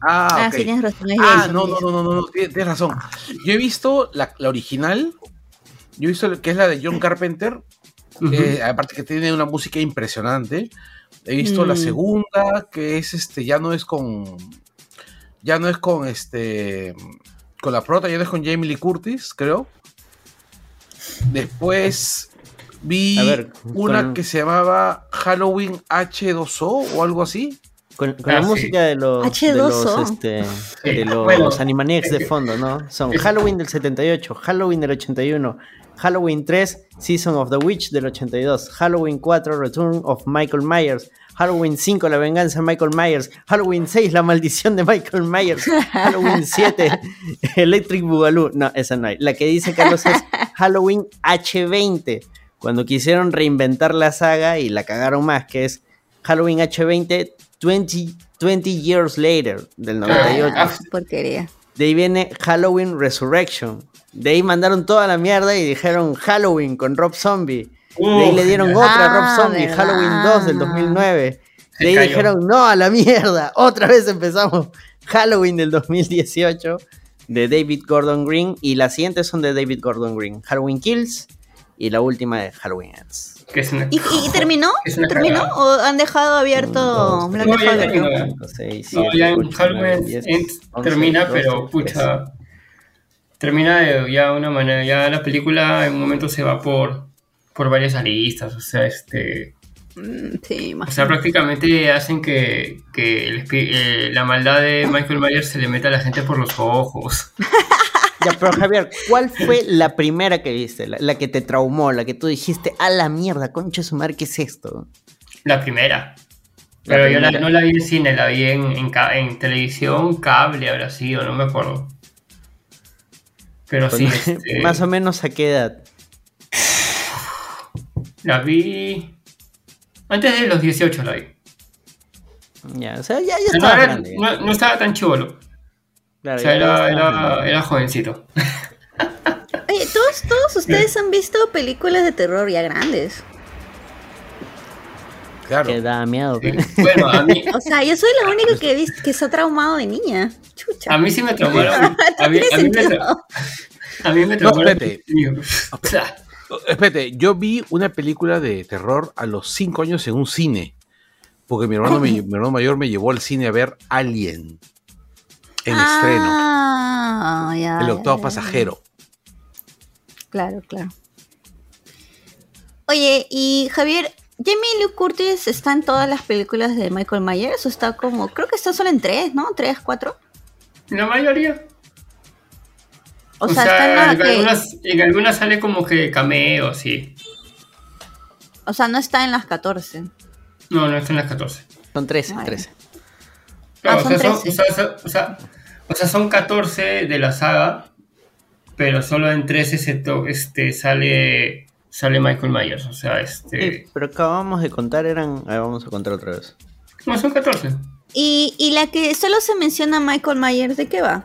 S3: Ah,
S4: Ah, sí, tienes razón. Es
S3: Ah,
S4: Jason,
S3: no, no, no, no, no, tienes tienes razón. Yo he visto la, la original. Yo he visto que es la de John Carpenter. Eh, aparte que tiene una música impresionante. He visto la
S4: Mm.
S3: segunda, que es este, ya no es con. Ya no es con este. Con la prota, ya no es con Jamie Lee Curtis, creo. Después Vi
S2: ver,
S3: una
S2: con-
S3: que se llamaba Halloween H2O o algo así.
S2: Con, con
S5: Ah,
S2: la
S5: sí.
S2: música de los, de
S4: H2O.
S2: los, este,
S5: Sí,
S2: de los
S5: bueno,
S2: Animaniacs de fondo, ¿no? Son Halloween del 78, Halloween del 81, Halloween 3, Season of the Witch del 82, Halloween 4, Return of Michael Myers, Halloween 5, La venganza de Michael Myers, Halloween 6, La maldición de Michael Myers, Halloween 7, Electric Boogaloo. No, esa no hay. La que dice Carlos es Halloween H20, cuando quisieron reinventar la saga y la cagaron más, que es Halloween H20 20, 20 Years Later, del 98.
S5: Ah,
S4: Porquería.
S2: De ahí viene Halloween Resurrection. De ahí mandaron toda la mierda y dijeron Halloween con Rob Zombie. De ahí le dieron otra a Rob
S4: Ah,
S2: Zombie,
S4: verdad.
S2: Halloween 2 del 2009.
S5: Se
S2: De ahí
S5: cayó.
S2: dijeron, no, a la mierda. Otra vez empezamos Halloween del 2018 de David Gordon Green. Y las siguientes son de David Gordon Green. Halloween Kills y la última de Halloween Ends.
S5: una-
S4: ¿Y, y- terminó? ¿Terminó? ¿O han dejado abierto?
S2: dos,
S4: lo han
S5: No,
S4: dejado
S5: ya No,
S2: siete,
S5: ya en Halloween Ends termina, pero pucha. Termina de ya una manera. Ya la película en un momento se va por, por varias aristas. O sea, este.
S4: Mm, Sí,
S5: O sea, prácticamente hacen que, que el eh, la maldad de Michael Myers se le meta a la gente por los ojos.
S2: Ya, pero Javier, ¿cuál fue la primera que viste? La, la que te traumó, la que tú dijiste, a la mierda, concha de su madre, ¿qué es esto?
S5: La primera.
S2: La
S5: Pero yo la- no la vi en cine, la vi en, en, en televisión, cable habrá sido, no me acuerdo. Pero sí, este,
S2: Más o menos a qué edad.
S5: la vi antes de los 18 la vi.
S2: Ya, o sea, ya, estaba
S5: era-
S2: grande. ya.
S5: no- no estaba tan chivolo.
S2: Claro,
S5: O sea, era,
S2: estaba
S5: era, jovencito.
S4: Oye, todos, todos ustedes han visto películas de terror ya grandes.
S3: Claro.
S2: Que da miedo.
S5: Sí.
S2: ¿eh?
S5: Bueno, a mí,
S4: O sea, yo soy la única que he visto que se ha traumado de niña. Chucha.
S5: a mí sí me traumaron. A mí, a mí me, tra- a mí me traumaron.
S3: espérate.
S5: O sea,
S3: Espérate, yo vi una película de terror a los 5 años en un cine. Porque mi hermano, me- mi hermano mayor me llevó al cine a ver Alien. En estreno.
S4: Ah, ya,
S3: El
S4: ya,
S3: octavo
S4: ya,
S3: pasajero.
S4: Claro, claro. Oye, y Javier, ¿Jamie Lee Curtis está en todas las películas de Michael Myers? ¿O está como.? Creo que está solo en tres, ¿no? ¿Tres, cuatro?
S5: La mayoría.
S4: O, sea, está en la
S5: en,
S4: que.
S5: algunas, en algunas sale como que cameo, sí.
S4: O sea, no está en las 14.
S5: No, no está en las 14.
S2: Son 13,
S4: Vale.
S2: 13.
S5: Claro,
S4: Ah,
S5: o, sea, son,
S4: 13.
S5: o, sea, son- o sea- o sea, son 14 de la saga, pero solo en 13 se to- este, sale, sale Michael Myers. O sea, este.
S2: Sí, pero acabamos de contar, eran. A ver, vamos a contar otra vez.
S5: No, son 14.
S4: Y, y la que solo se menciona Michael Myers, ¿de qué va?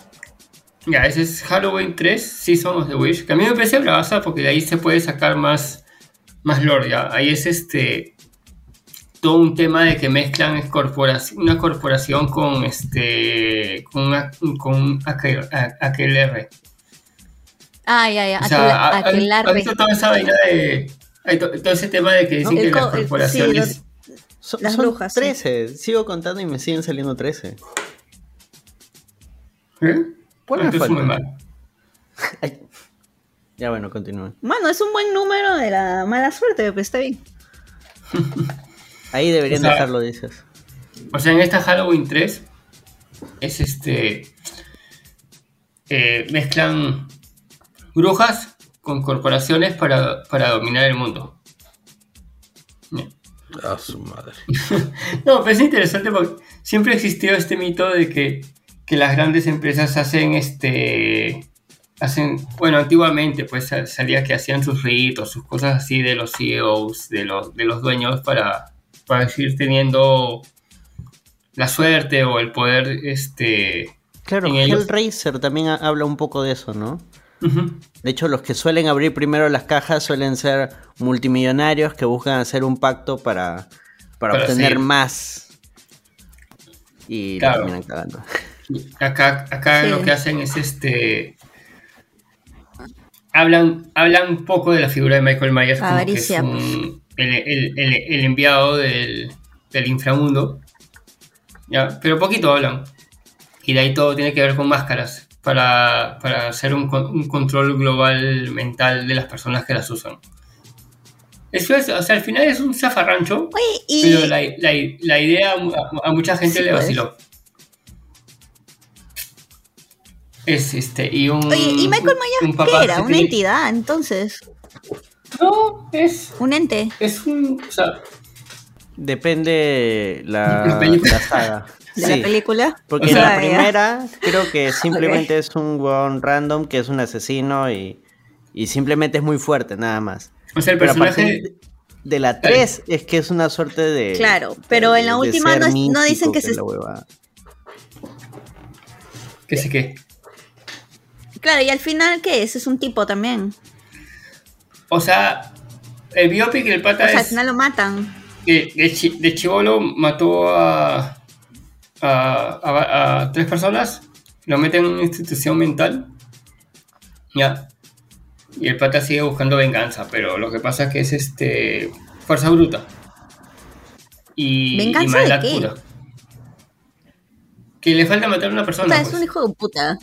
S5: Ya, ese es Halloween 3, Season of the Witch, que a mí me parece bravaza porque de ahí se puede sacar más, más lore, ya. Ahí es este todo un tema de que mezclan una corporación con este con, una, con un aquel, aquelarre.
S4: Ah, ya, ya.
S5: O sea, ¿ha-
S4: aquel,
S5: ¿has
S4: aquelarre.
S5: visto toda esa vaina de hay to- todo ese tema de que dicen
S4: El
S5: que las corporaciones
S4: sí,
S2: Son,
S4: Las
S2: son
S4: brujas, sí.
S2: 13. Sigo contando y me siguen saliendo 13.
S5: ¿Eh?
S2: ¿Cuál me
S5: Entonces,
S2: falta?
S5: muy mal.
S2: Ay. Ya bueno, continúen.
S4: Mano, es un buen número de la mala suerte, pues está bien.
S2: Ahí deberían
S5: O sea,
S2: dejarlo, dices.
S5: O sea, en esta Halloween 3 es este. eh, mezclan brujas con corporaciones para, para dominar el mundo.
S3: A su madre.
S5: No, pero es interesante porque siempre existió este mito de que, que las grandes empresas hacen este. Hacen, bueno, antiguamente pues sal- salía que hacían sus ritos, sus cosas así de los CEOs, de los, de los dueños para, para ir teniendo la suerte o el poder este,
S2: Claro, Hellraiser también ha- habla un poco de eso, ¿no? De hecho, los que suelen abrir primero las cajas suelen ser multimillonarios que buscan hacer un pacto para, para,
S5: Para
S2: obtener más. Y
S5: Claro.
S2: terminan cagando.
S5: Acá, acá
S4: Sí.
S5: lo que hacen es este. Hablan, hablan un poco de la figura de Michael Myers como que es
S4: Avaricia,
S5: un- el, el- el- el enviado del, del inframundo. ¿ya? Pero poquito hablan. Y de ahí todo tiene que ver con máscaras para, para hacer un, un control global mental de las personas que las usan. Eso es, o sea, al final es un zafarrancho,
S4: Oye, y.
S5: pero la, la, la idea a, a mucha gente
S4: Sí,
S5: le
S4: pues.
S5: vaciló. Es este, y un.
S4: Oye, ¿y Michael
S5: un
S4: Myers
S5: papá
S4: qué era? Una
S5: tiene-
S4: entidad, entonces.
S5: No, es,
S4: Un ente.
S5: es un. O sea,
S2: Depende la,
S5: la
S2: saga.
S4: De
S2: Sí,
S4: la película.
S2: Porque
S5: O sea,
S2: la
S4: ya.
S2: primera creo que simplemente es un weón random que es un asesino y, y simplemente es muy fuerte, nada más.
S5: o sea, el
S2: Pero a
S5: personaje.
S2: de la 3 es que es una suerte de.
S4: Claro, pero en la
S2: de
S4: última no es- no dicen que se-
S2: la huevada.
S5: Que sé qué.
S4: Claro, y al final, ¿qué es? Es un tipo también.
S5: O sea, el biopic del pata
S4: O sea, al
S5: es.
S4: final lo matan.
S5: que de, chi- de chivolo mató a, a, a- a tres personas, lo meten en una institución mental, ya, y el pata sigue buscando venganza, pero lo que pasa es que es este fuerza bruta y, y
S4: ¿Venganza de
S5: maldad
S4: qué?
S5: pura. Que le falta matar a una
S4: O
S5: persona.
S4: sea, es
S5: pues.
S4: un hijo de puta.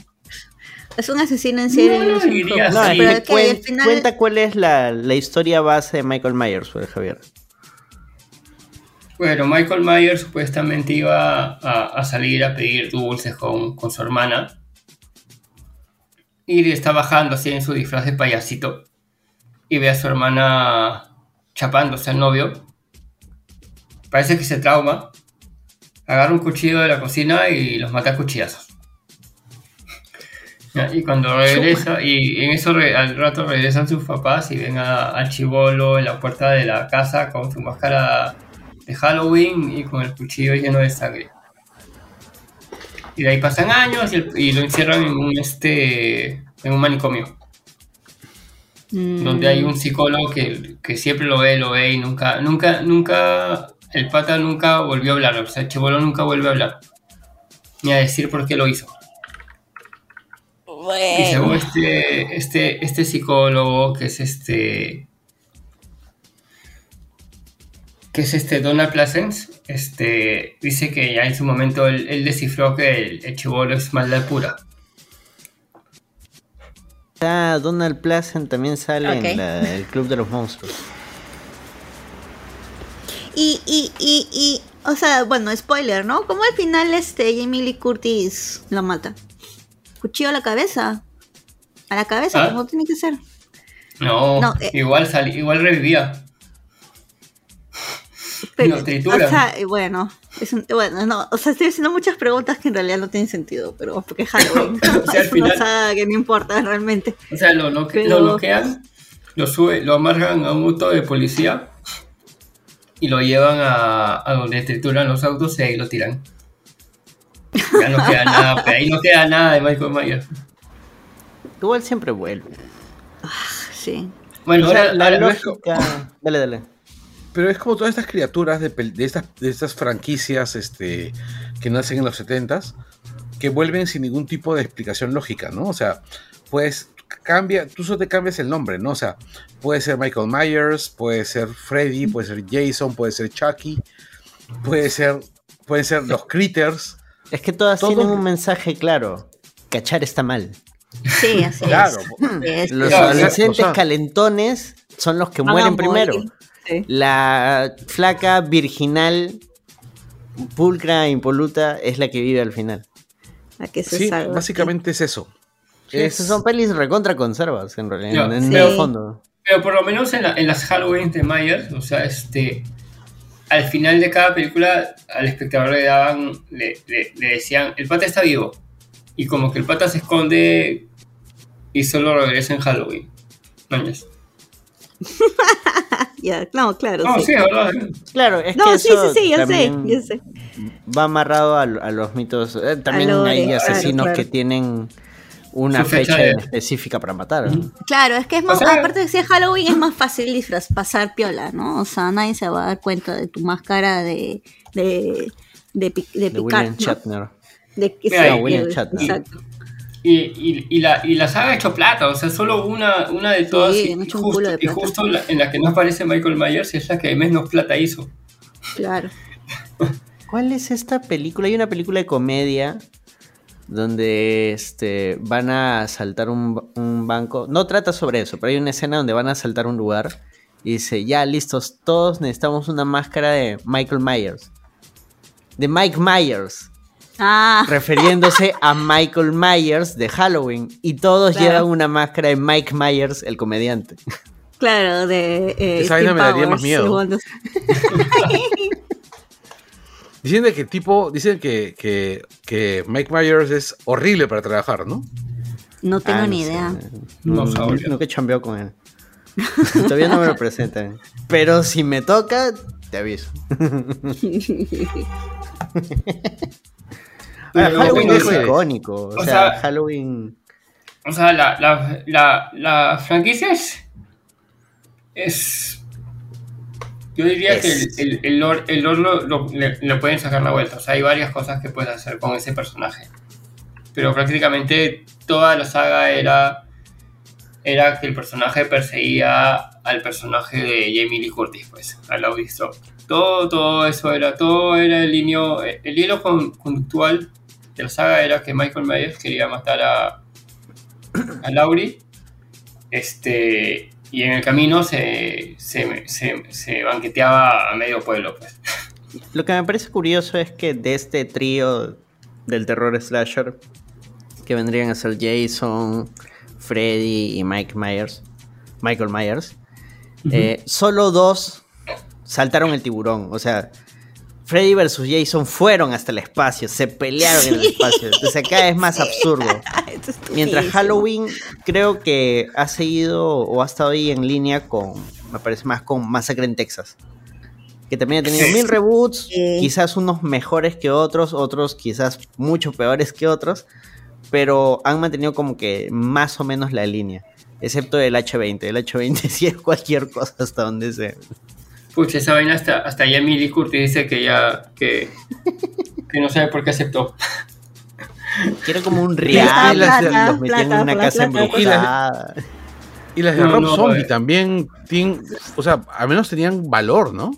S4: Es un asesino en serie.
S5: No, no
S4: es un hijo de
S5: diría
S4: puta.
S5: así.
S2: No, y
S4: pero
S2: le
S4: que
S2: cuen-
S4: al final.
S2: cuenta cuál es la, la historia base de Michael Myers, pues, Javier.
S5: Bueno, Michael Myers supuestamente iba a, a salir a pedir dulces con, con su hermana. Y está bajando así en su disfraz de payasito. Y ve a su hermana chapándose al novio. Parece que se trauma. Agarra un cuchillo de la cocina y los mata a cuchillazos. Y cuando regresa, y en eso re- al rato regresan sus papás y ven a- al chivolo en la puerta de la casa con su máscara de Halloween y con el cuchillo lleno de sangre. Y de ahí pasan años y, el- y lo encierran en un este en un manicomio,
S4: Mm,
S5: donde hay un psicólogo que, que siempre lo ve, lo ve y nunca, nunca, nunca, el pata nunca volvió a hablar, o sea, el chivolo nunca vuelve a hablar, ni a decir por qué lo hizo. Y según este, este, este psicólogo, que es este. Que es este Donald Pleasence, este, dice que ya en su momento él, él descifró que el, el chivolo es maldad pura.
S2: Ah, Donald Pleasant también sale en la- el Club de los Monstruos.
S4: Y, y, y, y, o sea, bueno, spoiler, ¿no? ¿Cómo al final este Jamie Lee Curtis lo mata? Cuchillo a la cabeza. A la cabeza,
S5: ¿Ah?
S4: como tiene que ser.
S5: No,
S4: No, eh.
S5: igual, sali- igual revivía.
S4: Pero. O sea, eh, bueno, es un- bueno, no, o sea, estoy haciendo muchas preguntas que en realidad no tienen sentido, pero porque es Halloween.
S5: O sea, al
S4: saga que no importa realmente.
S5: O sea, lo, lo,
S4: Pero-
S5: lo bloquean, lo sube, lo amarran a un auto de policía y lo llevan a, a donde trituran los autos y ahí lo tiran. Ya no queda nada, ahí no queda nada de Michael Myers.
S2: Igual siempre vuelve.
S4: Sí.
S5: Bueno,
S2: O sea,
S5: ahora,
S2: la
S5: ahora-
S2: lógica. Dale, dale.
S3: Pero es como todas estas criaturas de, estas, de estas franquicias este, que nacen en los 70s, que vuelven sin ningún tipo de explicación lógica, ¿no? O sea, pues cambia, tú solo te cambias el nombre, ¿no? O sea, puede ser Michael Myers, puede ser Freddy, puede ser Jason, puede ser Chucky, puede ser, pueden ser los Critters.
S2: Es que todas
S3: Todo-
S2: tienen un mensaje claro. Cachar está mal.
S4: Sí, así
S3: Claro.
S4: es.
S2: Los adolescentes calentones son los que
S4: Van
S2: mueren
S4: morir.
S2: primero.
S4: Sí.
S2: La flaca virginal, pulcra, impoluta, es la que vive al final.
S4: La que se
S3: Sí,
S4: salva.
S3: básicamente es eso.
S2: Sí,
S3: Es-
S2: esas son pelis recontra conservas, en realidad, en, medio fondo.
S5: pero por lo menos en, la- en las Halloween de Myers, o sea, este, al final de cada película al espectador le daban, le, le- le decían, el pata está vivo. Y como que el pata se esconde y solo regresa en Halloween. Mañas.
S4: Ya, no, claro.
S5: No,
S4: sí.
S5: Sí, ¿verdad?
S2: Claro, es
S4: No,
S2: que
S4: sí,
S2: eso
S4: sí, sí, yo sé, yo sé.
S2: va amarrado a, a los mitos. Eh, también
S4: lore,
S2: hay
S4: claro,
S2: asesinos
S4: claro.
S2: que tienen una
S5: Su fecha
S2: fecha,
S5: de-
S2: específica para matar. ¿no?
S4: Claro, es que es más,
S5: O sea-
S4: aparte de que si es Halloween es más fácil disfraz, pasar piola, ¿no? O sea, nadie se va a dar cuenta de tu máscara de de de, de
S2: De
S4: picar,
S2: William
S4: ¿no?
S2: Shatner.
S4: De que
S5: Mira,
S4: sí,
S2: William Shatner.
S4: Exacto.
S5: Y, y, y la, y la saga ha hecho plata, o sea, solo una, una de todas. y,
S4: hecho un
S5: justo,
S4: culo de
S5: y justo la- en la que no aparece Michael Myers es la que menos plata hizo.
S4: Claro.
S2: ¿Cuál es esta película? Hay una película de comedia donde este, van a asaltar un, un banco. No trata sobre eso, pero hay una escena donde van a asaltar un lugar Y dice, ya listos, todos necesitamos una máscara de Michael Myers. De Mike Myers.
S4: Ah,
S2: refiriéndose a Michael Myers de Halloween. Y todos
S4: Claro.
S2: llevan una máscara de Mike Myers, el comediante.
S4: claro, de. Eh,
S3: Esa vaina me daría más miedo. Dicen de que tipo, dicen que, que, que Mike Myers es horrible para trabajar, ¿no?
S4: No tengo
S2: Ah,
S4: ni idea.
S5: No
S2: No, nunca he chambeado con él. Todavía no me lo presentan. Pero si me toca, te aviso.
S5: Pero,
S2: Halloween es icónico. O,
S5: O
S2: sea,
S5: sea-
S2: Halloween.
S5: O sea, la, la, la, la franquicia es. es yo diría
S2: Es.
S5: que el, el, el lore lo, lo- le, le pueden sacar la vuelta. O sea, hay varias cosas que puedes hacer con ese personaje. Pero prácticamente toda la saga era. Era que el personaje perseguía al personaje de Jamie Lee Curtis, pues, a Laurie. Todo, todo eso era, todo era el hilo, el hilo con- conductual de la saga era que Michael Myers quería matar a, a Laurie. Este, y en el camino se, se, se, se banqueteaba a medio pueblo. Pues.
S2: Lo que me parece curioso es que de este trío del terror slasher, que vendrían a ser Jason, Freddy y Mike Myers, Michael Myers, eh, solo dos saltaron el tiburón. O sea, Freddy versus Jason fueron hasta el espacio, se pelearon en el espacio. Entonces acá es más absurdo.
S4: Es
S2: Mientras. Halloween creo que ha seguido o ha estado ahí en línea con, me parece más con Masacre en Texas. Que también ha tenido
S5: Sí.
S2: mil reboots,
S4: Sí.
S2: quizás unos mejores que otros, otros quizás mucho peores que otros, pero han mantenido como que más o menos la línea. Excepto el H20. El H20 sí es cualquier cosa hasta donde se.
S5: Pucha, esa vaina hasta, hasta Jamie Lee Curtis dice que ya. que, que no sabe por qué aceptó.
S2: Que era como un real.
S4: plata,
S2: los metían en una
S4: plata,
S2: casa embrujada.
S3: Y las de
S5: No,
S3: Rob
S5: no,
S3: Zombie
S5: eh.
S3: también tienen, o sea, al menos tenían valor, ¿no?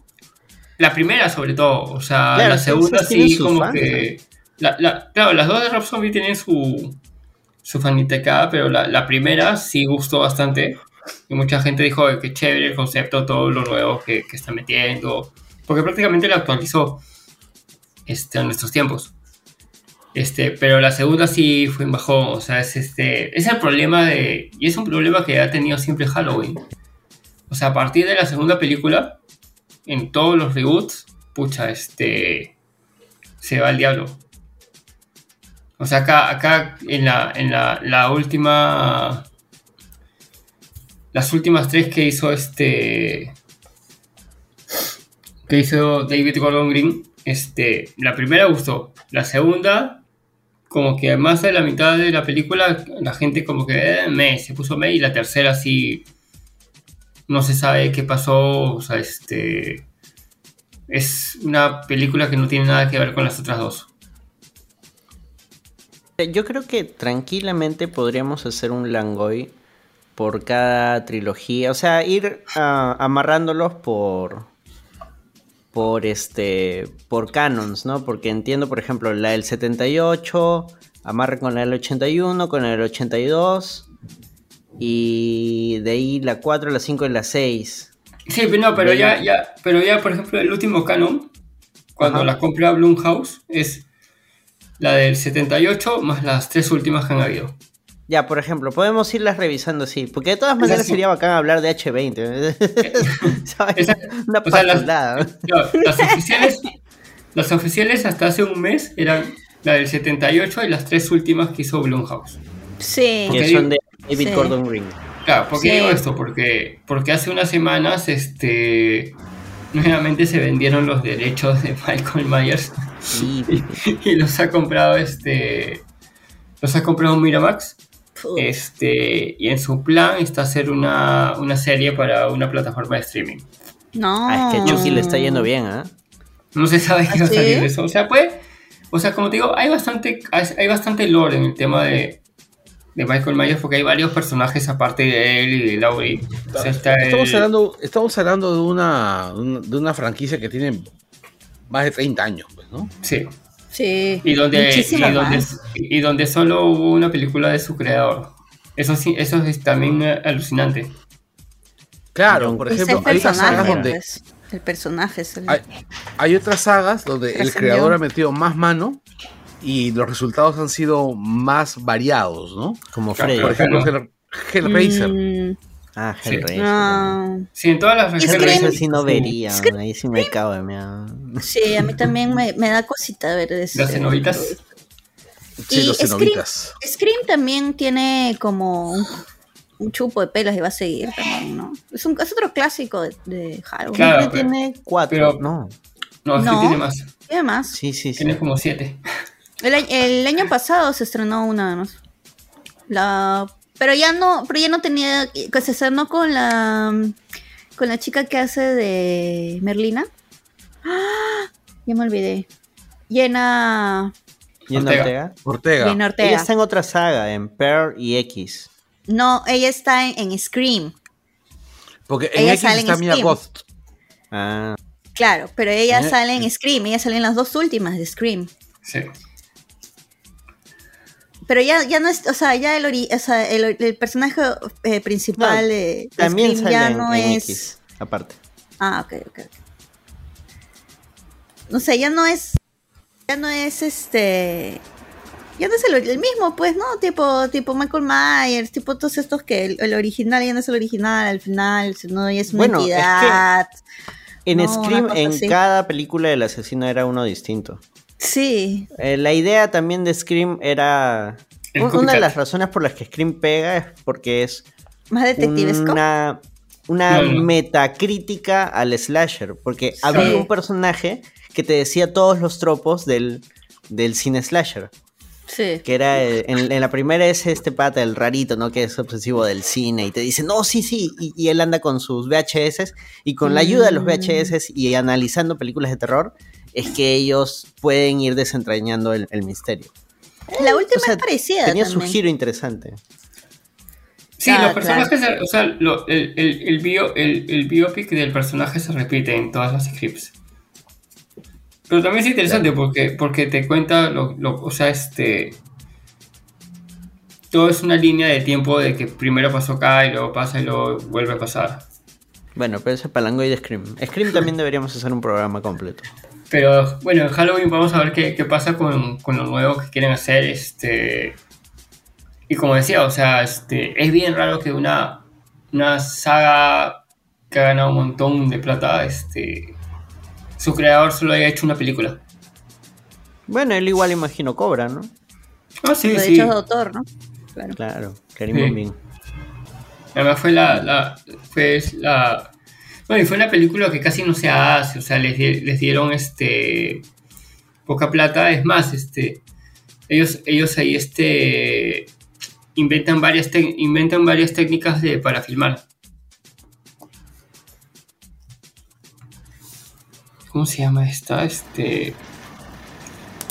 S5: La primera, sobre todo. O sea,
S2: Claro,
S5: la segunda
S2: sí,
S5: como
S2: fans,
S5: que. La, la- claro, las dos de Rob Zombie tienen su, su fanitecada, pero la, la primera sí gustó bastante. Y mucha gente dijo que chévere el concepto, todo lo nuevo que, que está metiendo. Porque prácticamente lo actualizó este, a nuestros tiempos. Este, pero la segunda sí fue en bajón. O sea, es este. Es el problema de. Y es un problema que ha tenido siempre Halloween. O sea, a partir de la segunda película, en todos los reboots, pucha, este. Se va al diablo. O sea, acá, acá en la, en la, la última. Las últimas tres que hizo este. Que hizo David Gordon Green. Este. La primera gustó. La segunda. Como que más de la mitad de la película. La gente como que. eh, me, se puso me. Y la tercera sí. No se sabe qué pasó. O sea, este. Es una película que no tiene nada que ver con las otras dos.
S2: Yo creo que tranquilamente podríamos hacer un Langoy por cada trilogía. O sea, ir ah, amarrándolos por. Por este. Por canons, ¿no? Porque entiendo, por ejemplo, la del 78. Amarra con la del 81, con la del 82. Y de ahí la 4, la 5 y la 6.
S5: Sí, pero no, pero ya, ya, pero ya, por ejemplo, el último canon, cuando
S2: Ajá.
S5: la compra Blumhouse, es la del 78 más las tres últimas que han habido.
S2: Ya, por ejemplo, podemos irlas revisando así. Porque de todas maneras sería bacán hablar de H20. ¿Sabes?
S5: Exacto.
S2: Una
S5: O sea, las-. No, las oficiales, las oficiales hasta hace un mes eran la del 78 y las tres últimas que hizo Blumhouse.
S4: Sí.
S2: Que son de David
S4: Sí.
S2: Gordon Green.
S5: Claro, ¿por qué
S4: Sí.
S5: digo esto? Porque, porque hace unas semanas, este, nuevamente se vendieron los derechos de Michael Myers
S2: Sí,
S5: y los ha comprado, este, los ha comprado Miramax. Este, y en su plan está hacer una, una serie para una plataforma de streaming.
S4: No.
S2: Ah, es que Chucky le está yendo bien, ¿ah?
S5: No se sabe qué va a
S4: ¿Ah,
S5: salir de eso. O sea, pues, o sea, como te digo, hay bastante, hay, hay bastante lore en el tema de, de Michael Myers porque hay varios personajes aparte de él y de Laurie. O sea, está
S3: Estamos
S5: el-
S3: hablando, estamos hablando de una, de una franquicia que tiene más de 30 años, pues, ¿no?
S5: Sí.
S4: Sí.
S5: Y donde, y, donde, y donde solo hubo una película de su creador. Eso sí, eso es también eh, alucinante.
S3: Claro, por
S4: Es
S3: ejemplo,
S4: el
S3: hay otras sagas donde
S4: pues. El personaje es el...
S3: hay, hay otras sagas donde el creador ha metido más mano y los resultados han sido más variados, ¿no?
S2: Como Freddy.
S3: Por ejemplo. Hell- Hellraiser.
S4: Mm,
S2: Ah,
S5: Sí.
S2: Hellraiser.
S4: ah,
S5: Sí, en todas las
S4: Es que-
S5: regiones.
S2: Hellraiser sí no
S5: sí.
S2: vería,
S4: que-
S2: ahí sí me cago de miedo.
S4: sí, a mí también me, me da cosita ver eso.
S5: Las cenobitas.
S3: Sí,
S4: Y
S3: los
S4: Scream-. Scream también tiene como un, un chupo de pelos y va a seguir también, ¿no? Es, un, es otro clásico de, de Halloween.
S5: Claro.
S2: Tiene cuatro,
S5: pero-
S2: no.
S5: No, es que
S4: No.
S5: tiene más.
S4: Y además,
S2: Sí, sí, sí.
S5: Tiene como siete.
S4: el, año pasado se estrenó una además. La, pero ya no, pero ya no tenía, que se estrenó con la con la chica que hace de Merlina. ¡Ah! Ya me olvidé. Llena,
S5: Ortega.
S2: Ortega.
S3: Ortega.
S4: Llena
S2: Ella está en otra saga, en Pearl y X.
S4: No, ella está en, en Scream.
S3: Porque en
S4: Ella
S3: X
S4: sale en
S3: está Mia
S4: Scream.
S3: Goth.
S2: Ah,
S4: Claro, pero ella
S3: Eh,
S4: sale en Scream, ella sale en las dos últimas de Scream.
S5: Sí.
S4: Pero ya, ya no es, o sea, ya el, ori- o sea, el, el personaje eh, principal
S2: No,
S4: de, de
S2: también
S4: Scream
S2: sale
S4: ya
S2: en,
S4: no
S2: en
S4: es.
S2: X, aparte.
S4: Ah, ok, ok, ok. No sé, ya no es. Ya no es este. Ya no es el, el mismo, pues, ¿no? Tipo, tipo Michael Myers, tipo todos estos que el, el original ya no es el original al final, sino ya es una
S2: Bueno, es que-
S4: entidad.
S2: En
S4: No,
S2: Scream, en
S4: así.
S2: cada película el asesino era uno distinto.
S4: Sí.
S2: Eh, la idea también de Scream era... Un- una de las razones por las que Scream pega es porque es
S4: Más detectivesco.
S2: una, una
S5: No, no.
S2: metacrítica al slasher. Porque había un personaje que te decía todos los tropos del, del cine slasher.
S4: Sí.
S2: Que era, eh, en, en la primera es este pata, el rarito, ¿no? Que es obsesivo del cine y te dice, no, sí, sí. Y, y él anda con sus VHS y con la ayuda de los
S4: Mm.
S2: VHS y analizando películas de terror, es que ellos pueden ir desentrañando el, el misterio.
S4: La última
S2: O sea,
S4: es parecida.
S2: Tenía su giro interesante.
S5: Sí,
S4: Ah,
S5: los personajes, o sea, lo- el, el, el, bio, el, el biopic del personaje se repite en todas las scripts. Pero también es interesante porque, porque te cuenta, lo, lo- o sea, este... Todo es una línea de tiempo de que primero pasó acá y luego pasa y luego vuelve a pasar.
S2: Bueno, pero ese palangoy de Scream. Scream también deberíamos hacer un programa completo.
S5: Pero bueno, en Halloween vamos a ver qué, qué pasa con, con lo nuevo que quieren hacer. Este. Y como decía, o sea, este, es bien raro que una, una saga que ha ganado un montón de plata, este, su creador solo haya hecho una película.
S2: Bueno, él igual imagino cobra, ¿no?
S5: Ah, sí,
S4: Los
S5: sí.
S4: derechos de autor, ¿no? Claro.
S2: Claro, Karim
S5: Sí. Además fue la, la, fue la, bueno, y fue una película que casi no se hace, o sea, les, les dieron este poca plata, es más, este, ellos, ellos ahí este inventan varias inventan varias técnicas de, para filmar. ¿Cómo se llama esta? Este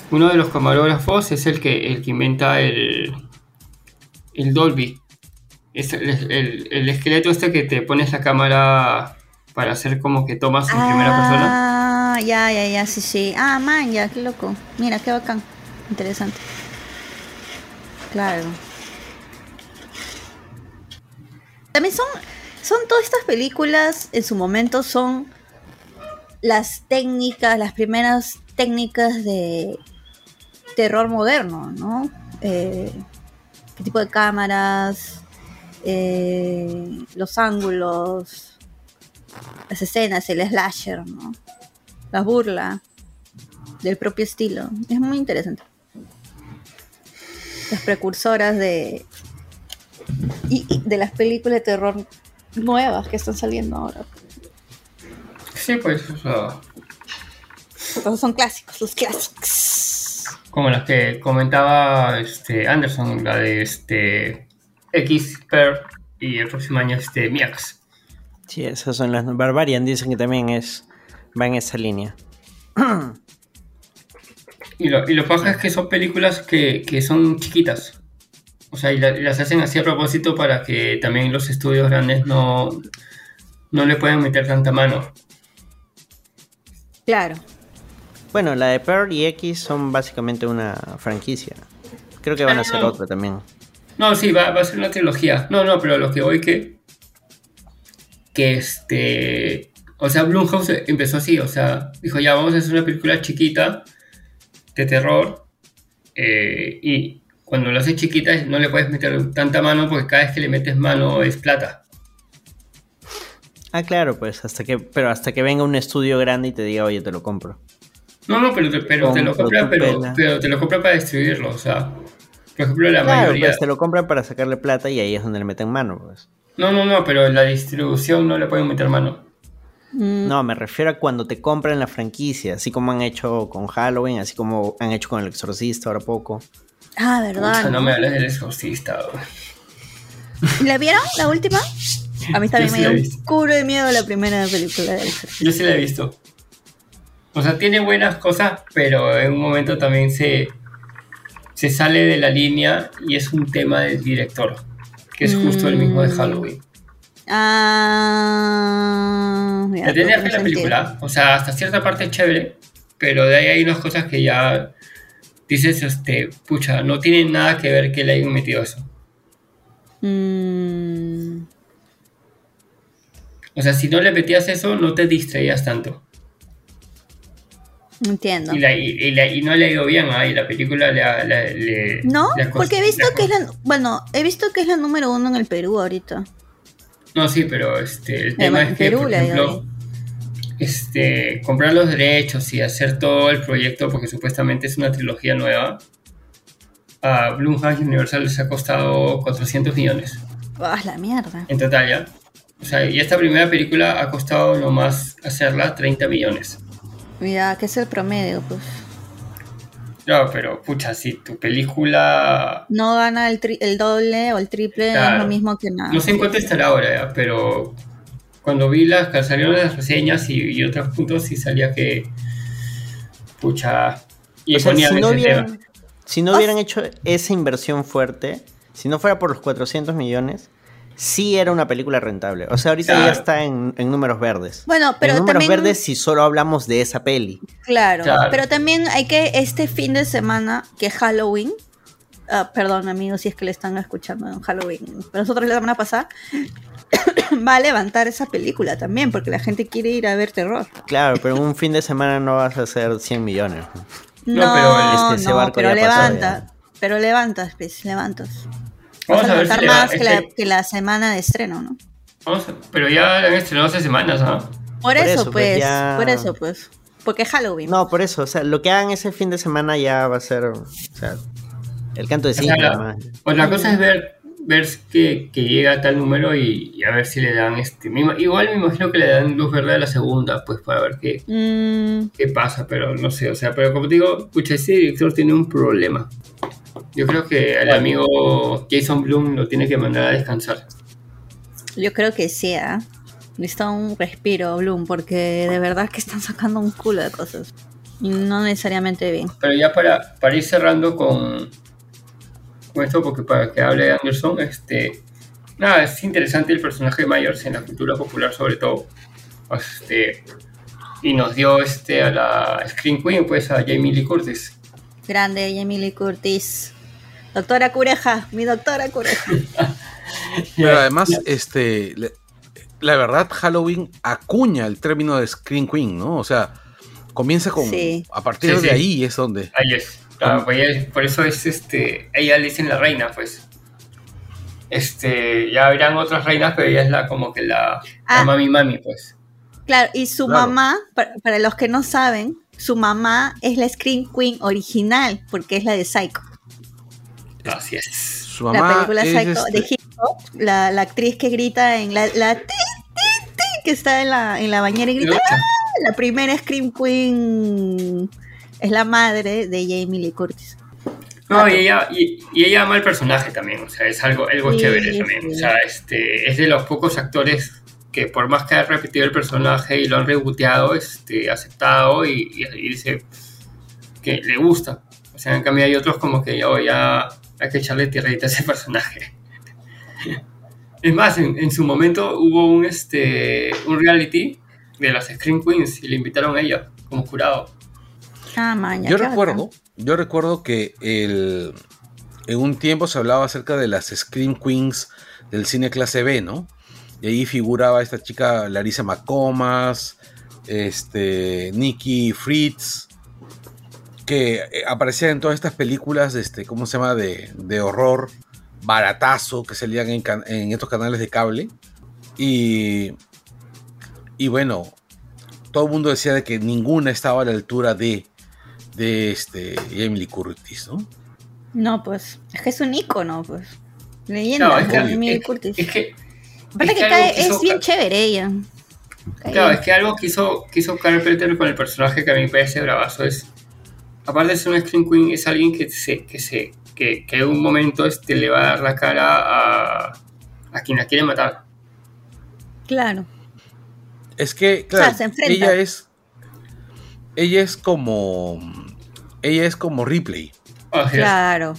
S5: uno de los camarógrafos es el que el que inventa el el Dolby. Es el, el- el esqueleto este que te pones la cámara para hacer como que tomas en primera persona.
S4: Ah, ya, ya, ya, sí, sí. Ah, man, ya, qué loco. Mira, qué bacán. Interesante. Claro. También son, son todas estas películas, en su momento, son las técnicas, las primeras técnicas de terror moderno, ¿no? Eh, qué tipo de cámaras, eh, los ángulos, las escenas, el slasher, ¿no? La burla del propio estilo. Es muy interesante. Las precursoras de. Y, y de las películas de terror nuevas que están saliendo ahora.
S5: Sí, pues, o sea,
S4: Entonces son clásicos, los clásicos.
S5: como las que comentaba este Anderson, la de este X Per y el próximo año este Miax.
S2: Sí, esas son las Barbarian, dicen que también es va en esa línea.
S5: Y lo, y lo paja es que son películas que, que son chiquitas. O sea, y, la- y las hacen así a propósito para que también los estudios grandes no, no le puedan meter tanta mano.
S4: Claro.
S2: Bueno, la de Pearl y X son básicamente una franquicia. Creo que van a
S5: Ah,
S2: hacer
S5: no.
S2: otra también.
S5: No, sí, va, va a ser una trilogía. No, no, pero lo que voy que. Que este, o sea, Blumhouse empezó así, o sea, dijo ya vamos a hacer una película chiquita de terror eh, y cuando lo haces chiquita no le puedes meter tanta mano porque cada vez que le metes mano es plata.
S2: Ah, claro, pues hasta que, pero hasta que venga un estudio grande y te diga, oye, te lo compro.
S5: No, no, pero, te, pero te lo compra, pero, pero, te lo compra para distribuirlo, o sea, por ejemplo, la
S2: claro,
S5: mayoría.
S2: Pues te lo compran para sacarle plata y ahí es donde le meten mano, pues.
S5: No, no, no, pero en la distribución no le pueden meter mano.
S2: Mm. No, me refiero a cuando te compran la franquicia, así como han hecho con Halloween, así como han hecho con El Exorcista ahora poco.
S4: Ah, ¿verdad?
S5: ¿no? no me hables del Exorcista.
S4: ¿La vieron, la última? A mí también me dio un curo de miedo la primera película del Exorcista.
S5: Yo sí la he visto. O sea, tiene buenas cosas, pero en un momento también se, se sale de la línea y es un tema del director, que es justo el mismo de Halloween.
S4: Ah,
S5: la tenía que la película, o sea, hasta cierta parte es chévere, pero de ahí hay unas cosas que ya dices, este, pucha, no tiene nada que ver que le hayan metido eso.
S4: Mm.
S5: O sea, si no le metías eso, no te distraías tanto.
S4: Entiendo.
S5: Y, la, y, no le ha ido bien ahí, la película le,
S4: No, porque he visto que es la. Bueno, he visto que es la número uno en el Perú ahorita.
S5: No, sí, pero este, el tema es que, por ejemplo, este, comprar los derechos y hacer todo el proyecto, porque supuestamente es una trilogía nueva, a Blumhouse Universal les ha costado 400 millones.
S4: ¡Ah, la mierda!
S5: En total, ya. O sea, y esta primera película ha costado nomás hacerla 30 millones.
S4: Mira, que es el promedio, pues.
S5: No, pero pucha, si tu película...
S4: No gana el, el doble o el triple, es lo mismo que nada.
S5: No sé en cuánto estará ahora, pero cuando vi las que salieron las reseñas y, otros puntos, sí salía que... Pucha... Y
S2: o sea, si, no hubieran, si no hubieran hecho esa inversión fuerte, si no fuera por los 400 millones, sí era una película rentable. O sea, ahorita ya está en, números verdes.
S4: Bueno, pero
S2: en
S4: números
S2: verdes si solo hablamos de esa peli.
S4: Claro, pero también hay que este fin de semana, que es Halloween, ah, perdón amigos si es que le están escuchando en Halloween, pero nosotros la semana pasada, va a levantar esa película también, porque la gente quiere ir a ver terror.
S2: Claro, pero en un fin de semana no vas a hacer 100 millones.
S4: No, pero, este, no, pero levanta, pero levantas, pues, levantas. Vamos a, ver si más que, la, que, la, semana de estreno, ¿no?
S5: Vamos pero ya han estrenado hace semanas, ¿no?
S4: Por, eso, pues, pues por eso, pues. Porque Halloween.
S2: No, por eso, o sea, lo que hagan ese fin de semana ya va a ser, o sea, el canto de cinco.
S5: pues la cosa es ver, ver que, que llega a tal número y, a ver si le dan este. Igual me imagino que le dan luz verde a la segunda, pues para ver qué,
S4: mm.
S5: qué pasa, pero no sé, o sea, pero como te digo, escucha, ese director tiene un problema. Yo creo que el amigo Jason Bloom lo tiene que mandar a descansar.
S4: Yo creo que sí, ¿eh? necesita un respiro Bloom, porque de verdad que están sacando un culo de cosas. Y no necesariamente bien.
S5: Pero ya para, para ir cerrando con, con esto, porque para que hable de Anderson, este, nada, es interesante el personaje de Myers en la cultura popular sobre todo. Este, y nos dio este a la Screen Queen, pues a Jamie Lee Curtis.
S4: Grande Jamie Lee Curtis. Doctora Cureja, mi doctora Cureja.
S3: Pero además, este, la verdad, Halloween acuña el término de Screen Queen, ¿no? O sea, comienza con. A partir de ahí es donde.
S5: Ahí es. Pues por eso es este. Ella le dicen la reina, pues. Este. Ya habrán otras reinas, pero ella es la como que la, ah. mami mami, pues.
S4: Claro, y su mamá, para, los que no saben, su mamá es la Screen Queen original, porque es la de Psycho.
S5: Así es.
S3: Su mamá
S4: la película
S3: es
S4: Psycho de
S3: este
S4: hip hop, la, la, actriz que grita en la, que está en la, en la bañera y grita. ¡Ah! La primera Scream Queen es la madre de Jamie Lee Curtis.
S5: No, y ella, y, ella ama el personaje también, o sea, es algo, algo chévere también. O sea, este, es de los pocos actores que por más que haya repetido el personaje y lo han reboteado, este, aceptado y, y, dice que le gusta. O sea, en cambio hay otros como que oh, ya hay que echarle tierrita a ese personaje. Es más, en, su momento hubo un, este, un reality de las Screen Queens y le invitaron a ella como jurado.
S4: Ah, maña,
S3: yo recuerdo, yo recuerdo que el, en un tiempo se hablaba acerca de las Screen Queens del cine clase B, ¿no? Y ahí figuraba esta chica Larissa McComas, este, Nikki Fritz, que eh, aparecían en todas estas películas, este, ¿cómo se llama? De, de horror, baratazo, que salían en, en, estos canales de cable. Y, y bueno, todo el mundo decía de que ninguna estaba a la altura de, de este, Emily Curtis, ¿no?
S4: No, pues, es que es un icono, pues. Leyenda, no, Emily Curtis. Es que, Aparte que, cae, es bien chévere ella.
S5: Claro, es que algo que hizo, que hizo Carpenter con el personaje que a mí me parece bravazo es, aparte de ser un Scream Queen, es alguien que se, que se, que, que, en un momento este, le va a dar la cara a, a quien la quiere matar.
S4: Claro.
S3: Es que, claro, ella es, ella es como, ella es como Ripley.
S4: Claro.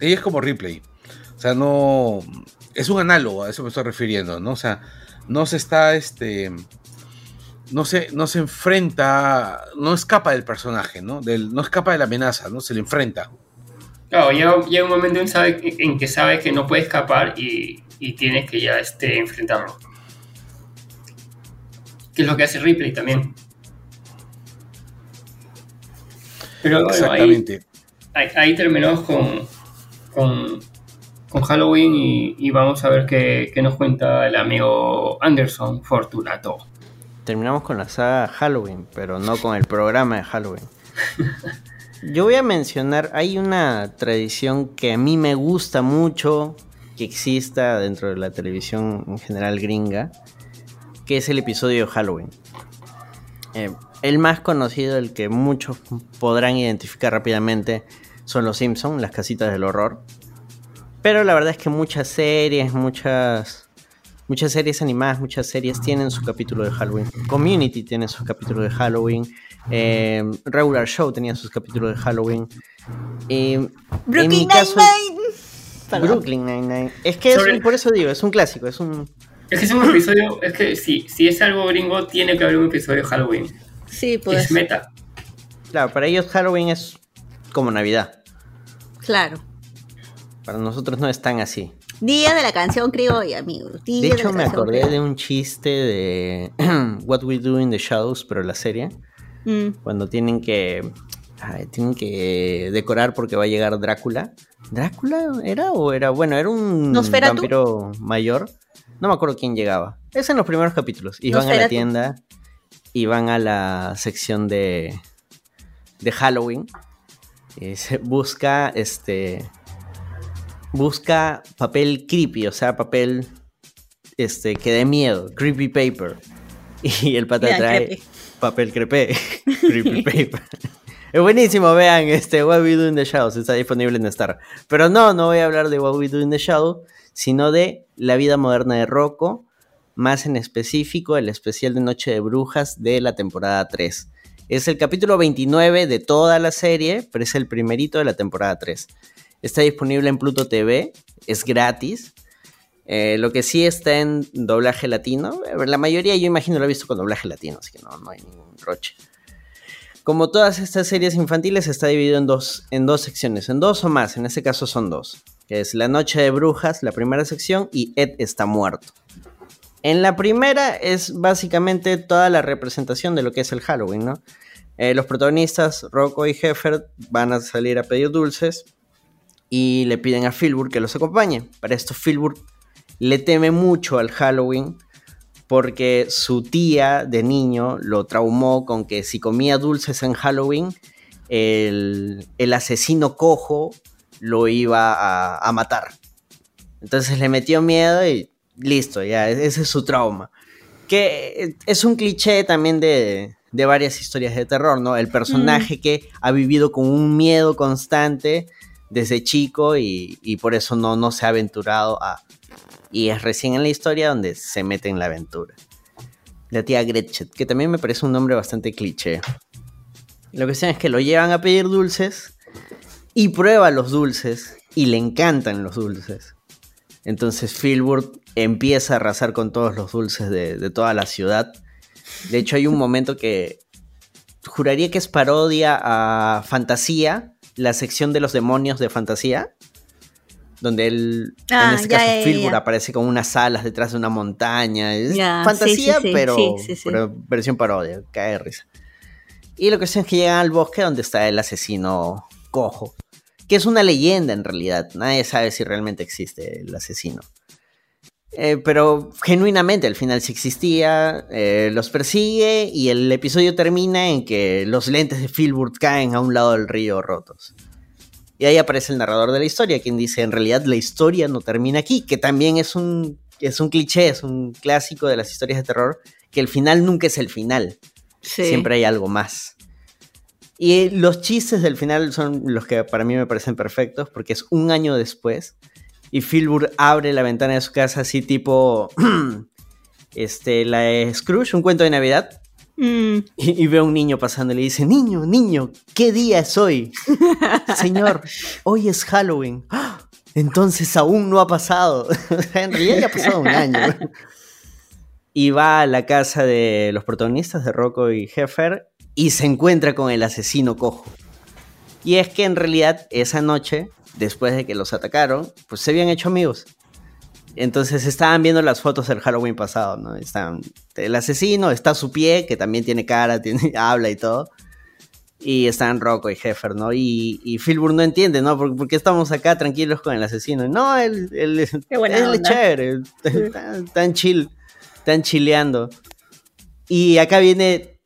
S3: Ella es como Ripley. O sea, no, es un análogo, a eso me estoy refiriendo, ¿no? O sea, no se está, este, no se, no se enfrenta, no escapa del personaje, ¿no? Del, no escapa de la amenaza, ¿no? Se le enfrenta.
S5: Claro, llega, un momento en, sabe, en, que sabe que no puede escapar y, y tiene que ya este, enfrentarlo. Que es lo que hace Ripley también. Pero Exactamente. ahí, terminamos con, con con Halloween y, vamos a ver qué, nos cuenta el amigo Anderson Fortunato.
S2: Terminamos con la saga Halloween, pero no con el programa de Halloween. Yo voy a mencionar, hay una tradición que a mí me gusta mucho que exista dentro de la televisión en general gringa, que es el episodio de Halloween. Eh, el más conocido, el que muchos podrán identificar rápidamente, son los Simpsons, las casitas del horror. Pero la verdad es que muchas series, muchas muchas series animadas, muchas series tienen su capítulo de Halloween. Community tiene sus capítulos de Halloween. Eh, Regular Show tenía sus capítulos de Halloween.
S4: Eh, Brooklyn Nine-Nine.
S2: Brooklyn Nine-Nine. Es que es por eso digo, es un clásico, es un...
S5: Es que es un episodio, es que si, si es algo gringo, tiene que haber un episodio de Halloween.
S4: Sí, pues.
S5: Es meta.
S2: Claro, para ellos Halloween es como Navidad.
S4: Claro.
S2: Para nosotros no es tan así.
S4: Día de la canción criolla, amigo.
S2: de hecho, me acordé de un chiste de What We Do in the Shadows, pero la serie. Mm. Cuando tienen que. tienen que decorar porque va a llegar Drácula. ¿Drácula era o era? Bueno, era un vampiro mayor. No me acuerdo quién llegaba. Es en los primeros capítulos. Y van a la tienda y van a la sección de, de Halloween. Y se busca este busca papel creepy, o sea, papel este, que dé miedo, creepy paper. Y el pata trae papel crepé, creepy paper. Es buenísimo, vean este What We Do in the Shadows, está disponible en Star. Pero no, no voy a hablar de What We Do in the Shadows, sino de la vida moderna de Rocco, más en específico el especial de Noche de Brujas de la temporada 3. Es el capítulo 29 de toda la serie, pero es el primerito de la temporada 3. Está disponible en Pluto TV, es gratis. Eh, lo que sí está en doblaje latino. Eh, la mayoría yo imagino lo he visto con doblaje latino, así que no, no hay ningún roche. Como todas estas series infantiles está dividido en dos, en dos secciones, en dos o más, en este caso son dos. Que es La Noche de Brujas, la primera sección, y Ed está muerto. En la primera es básicamente toda la representación de lo que es el Halloween, ¿no? Eh, los protagonistas, Rocco y Heffer, van a salir a pedir dulces y le piden a Filbur que los acompañe. Para esto Filbur le teme mucho al Halloween porque su tía de niño lo traumó con que si comía dulces en Halloween, el, asesino cojo lo iba a, matar. Entonces le metió miedo y listo, ya, ese es su trauma. Que es un cliché también de, de varias historias de terror, ¿no? El personaje que ha vivido con un miedo constante desde chico y, por eso no, se ha aventurado a... Y es recién en la historia donde se mete en la aventura. La tía Gretchen, que también me parece un nombre bastante cliché. Lo que sea es que lo llevan a pedir dulces y prueba los dulces y le encantan los dulces. Entonces Filbert empieza a arrasar con todos los dulces de toda la ciudad. De hecho hay un momento que juraría que es parodia a Fantasía, la sección de los demonios de fantasía. donde él, en
S4: Ah,
S2: este
S4: ya,
S2: caso, Filbur aparece con unas alas detrás de una montaña. Es
S4: Ya,
S2: fantasía,
S4: sí, sí, sí,
S2: pero, versión parodia, cae de risa. Y lo que es que llegan al bosque donde está el asesino cojo, que es una leyenda en realidad. Nadie sabe si realmente existe el asesino. Eh, pero genuinamente al final sí existía, eh, los persigue y el episodio termina en que los lentes de Filbert caen a un lado del río rotos. Y ahí aparece el narrador de la historia, quien dice, en realidad la historia no termina aquí, que también es un, es un cliché, es un clásico de las historias de terror, que el final nunca es el final,
S4: Sí.
S2: siempre hay algo más. Y los chistes del final son los que para mí me parecen perfectos, porque es un año después, y Filbur abre la ventana de su casa así tipo, este, la de Scrooge, un cuento de Navidad,
S4: Mm,
S2: y, y ve a un niño pasando y le dice, niño, niño, ¿qué día es hoy? Señor, hoy es Halloween. Entonces aún no ha pasado. en realidad ya ha pasado un año. y va a la casa de los protagonistas, de Rocco y Heffer, y se encuentra con el asesino cojo. Y es que en realidad esa noche, después de que los atacaron, pues se habían hecho amigos. Entonces estaban viendo las fotos del Halloween pasado, ¿no? Están el asesino, está su pie, que también tiene cara, tiene, habla y todo. Y están Rocco y Heffer, ¿no? Y, y Filbur no entiende, ¿no? ¿Por, por qué estamos acá tranquilos con el asesino? No, él, él,
S4: Qué buena
S2: él es chévere, tan, tan chill, tan chileando. Y acá viene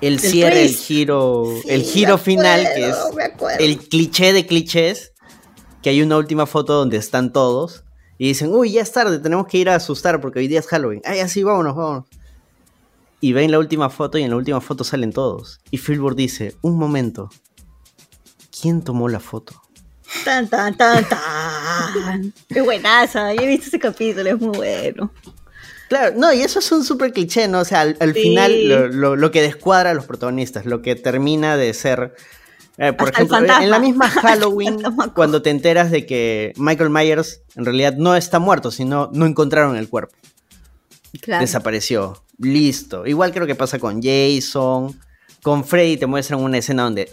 S2: el
S4: El
S2: cierre, el giro,
S4: sí,
S2: el giro final, que es el cliché de clichés, que hay una última foto donde están todos y dicen, uy, ya es tarde, tenemos que ir a asustar porque hoy día es Halloween. Ay, así, vámonos, vámonos. Y ven la última foto y en la última foto salen todos. Y Filbur dice, un momento, ¿quién tomó la foto?
S4: Tan, tan, tan, tan. Qué buenaza. Yo he visto ese capítulo, es muy bueno.
S2: Claro, no, y eso es un súper cliché, ¿no? O sea, al, al
S4: Sí.
S2: final lo, lo- lo que descuadra a los protagonistas, lo que termina de ser... eh, por
S4: Hasta
S2: ejemplo, en- la misma Halloween, cuando te enteras de que Michael Myers en realidad no está muerto, sino no encontraron el cuerpo.
S4: Claro.
S2: desapareció. Listo. Igual creo que pasa con Jason. Con Freddy te muestran una escena donde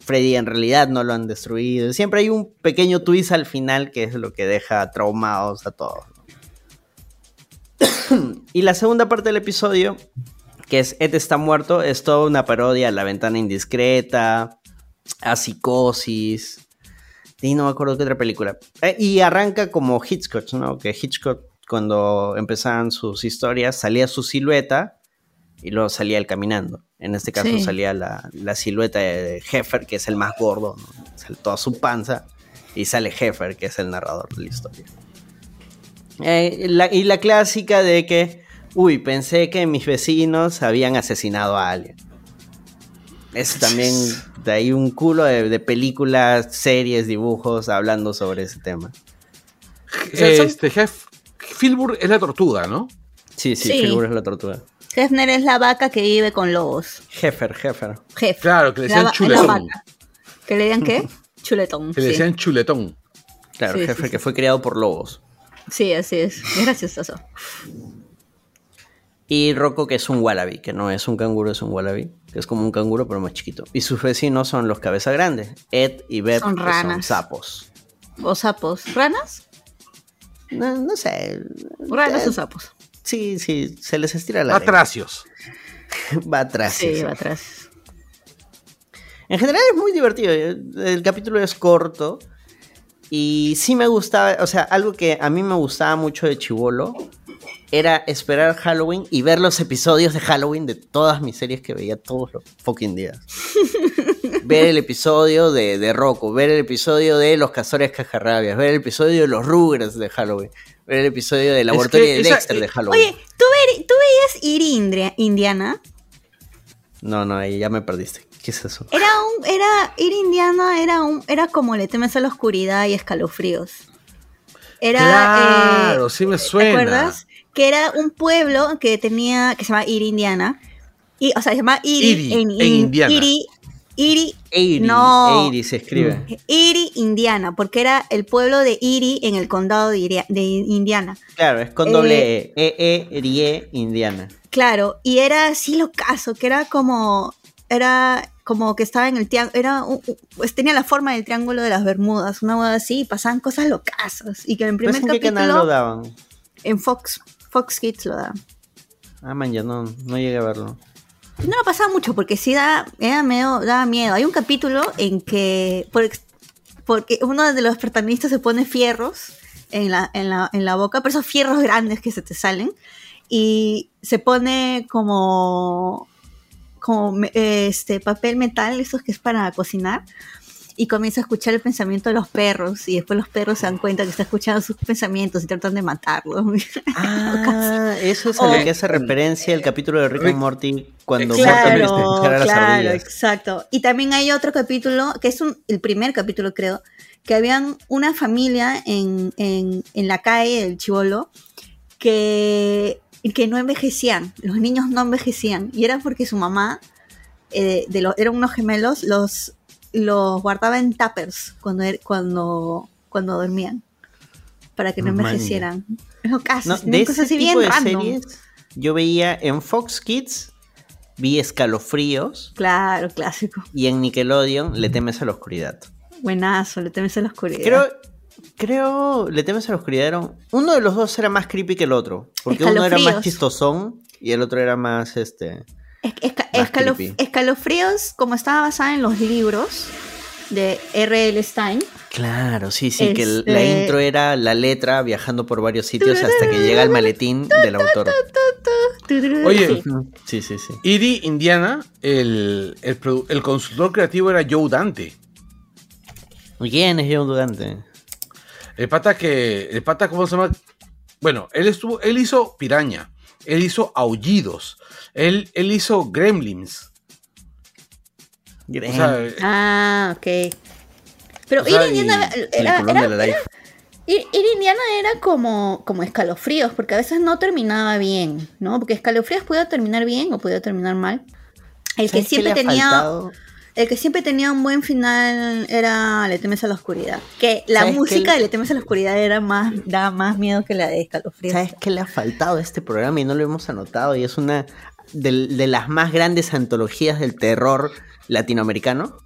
S2: Freddy en realidad no lo han destruido. Siempre hay un pequeño twist al final que es lo que deja traumados a todos. y la segunda parte del episodio, que es Ed está muerto, es toda una parodia a la ventana indiscreta, a psicosis. Y no me acuerdo qué otra película. Eh, y arranca como Hitchcock, ¿no? Que Hitchcock, cuando empezaban sus historias, salía su silueta y luego salía él caminando. En este caso
S4: Sí.
S2: salía la, la silueta de Heffer, que es el más gordo, ¿no? Sale toda su panza, y sale Heffer, que es el narrador de la historia. Eh, la- y la clásica de que, uy, pensé que mis vecinos habían asesinado a alguien. Es también de ahí un culo de, de películas, series, dibujos hablando sobre ese tema.
S3: Este, Jef, Filbur es la tortuga, ¿no?
S2: Sí, sí,
S4: Sí.
S2: Filbur es la tortuga.
S4: Hefner es la vaca que vive con lobos.
S2: Heffer, Heffer.
S4: Jef.
S3: Claro, que le decían chuletón.
S4: la vaca. ¿Que le digan qué? Chuletón.
S3: Que le
S4: sí.
S3: decían chuletón.
S2: Claro,
S4: Sí, sí.
S2: que fue criado por lobos.
S4: Sí, así es. Es gracioso.
S2: Y Rocco que es un wallaby, que no es un canguro, es un wallaby, que es como un canguro pero más chiquito. Y sus vecinos son los cabeza grandes, Ed y Beb,
S4: Son
S2: que son
S4: ranas.
S2: sapos.
S4: O sapos. ¿Ranas?
S2: No, no sé.
S4: ¿Ranas
S2: Eh,
S4: o sapos?
S2: Sí, sí, se les estira la lengua.
S3: Atracios.
S2: Va atrás.
S4: Sí,
S2: sí, sí.
S4: va atrás.
S2: En general es muy divertido. El capítulo es corto. Y sí me gustaba, o sea, algo que a mí me gustaba mucho de Chivolo era esperar Halloween y ver los episodios de Halloween de todas mis series que veía todos los fucking días. ver el episodio de, de Rocco, ver el episodio de Los Cazores Cajarrabias, ver el episodio de los Rugrats de Halloween, ver el episodio de Laboratorio
S3: que
S2: de
S3: esa-
S2: Dexter de
S3: eh,
S2: Halloween.
S4: Oye, ¿tú, ver- tú veías Indria- Indiana?
S2: No, no, ahí ya me perdiste. ¿Qué es eso?
S4: Era un, era, Iri Indiana era un, era como le temes a la oscuridad y escalofríos. Era,
S3: claro,
S4: eh,
S3: sí me
S4: ¿te
S3: suena.
S4: acuerdas? Que era un pueblo que tenía, que se llama Iri Indiana. Y, o sea, se llama Iri,
S3: Iri,
S4: en,
S3: en Indiana.
S4: Iri, Iri,
S2: Eiri,
S4: No.
S2: Se escribe.
S4: Iri, Indiana, porque era el pueblo de Iri en el condado de, de Indiana.
S2: Claro, es con
S4: Eh,
S2: doble E. E, E, Rie, Indiana.
S4: Claro, y era así lo caso, que era como, era como que estaba en el triángulo, era un- pues tenía la forma del triángulo de las Bermudas, una boda así, y pasaban cosas locasas. Y que en el primer
S2: ¿Pues en qué canal lo daban?
S4: en Fox, Fox Kids lo daban.
S2: Ah, man, ya no, no llegué a verlo.
S4: No lo pasaba mucho porque sí da, era medio, daba miedo. Hay un capítulo en que, por porque uno de los protagonistas se pone fierros en la, en la, en la boca, pero esos fierros grandes que se te salen, y se pone como, como este papel metal, esos que es para cocinar, y comienza a escuchar el pensamiento de los perros, y después los perros se dan cuenta que está escuchando sus pensamientos y tratan de matarlo.
S2: Ah, eso es a lo que hace referencia el capítulo de Rick and Morty cuando
S3: Exactamente.
S2: Morty escuchara las
S4: claro,
S2: ardillas.
S4: exacto. Y también hay otro capítulo, que es un, el primer capítulo creo, que habían una familia en, en, en la calle del Chivolo que, que no envejecían, los niños no envejecían, y era porque su mamá, eh, de los, eran unos gemelos, los, los guardaba en tuppers cuando, er- cuando, cuando dormían, para que no envejecieran. Es lo caso,
S2: No, de ese
S4: así bien
S2: tipo de
S4: random.
S2: series, yo veía en Fox Kids, vi Escalofríos
S4: Claro, clásico.
S2: y en Nickelodeon Le temes a la oscuridad.
S4: Buenazo, le temes a la oscuridad.
S2: Creo, creo, Le temes a la oscuridad era un- uno de los dos era más creepy que el otro, porque uno era más chistosón y el otro era más este.
S4: Es- esca-
S2: Más
S4: escalof-
S2: creepy.
S4: escalofríos, como estaba basada en los libros de R.L. Stein.
S2: Claro, sí, sí, que el- la
S4: Este-
S2: intro era la letra viajando por varios sitios hasta que llega el maletín del autor.
S3: Oye,
S2: Sí, sí, sí.
S3: Iri Indiana, el, el, el consultor creativo era Joe Dante.
S2: ¿Quién es John Dugante?
S3: El pata que. El pata, ¿cómo se llama? Bueno, él estuvo. Él hizo Piraña. Él hizo Aullidos. Él, él hizo Gremlins. O sea,
S4: Ah, ok. Pero
S3: O sea,
S4: Ir Indiana era, era-
S2: life.
S4: Ir- Ir Indiana era como, como escalofríos, porque a veces no terminaba bien, ¿no? Porque escalofríos podía terminar bien o podía terminar mal. El que
S2: ¿Sabes qué
S4: siempre tenía.
S2: faltado?
S4: El que siempre tenía un buen final era Le temes a la oscuridad. Que la
S2: ¿Sabes qué
S4: música de Le temes a la oscuridad era más, daba más miedo que la de escalofríos.
S2: ¿Sabes qué le ha faltado a este programa y no lo hemos anotado? Y es una de, de las más grandes antologías del terror latinoamericano.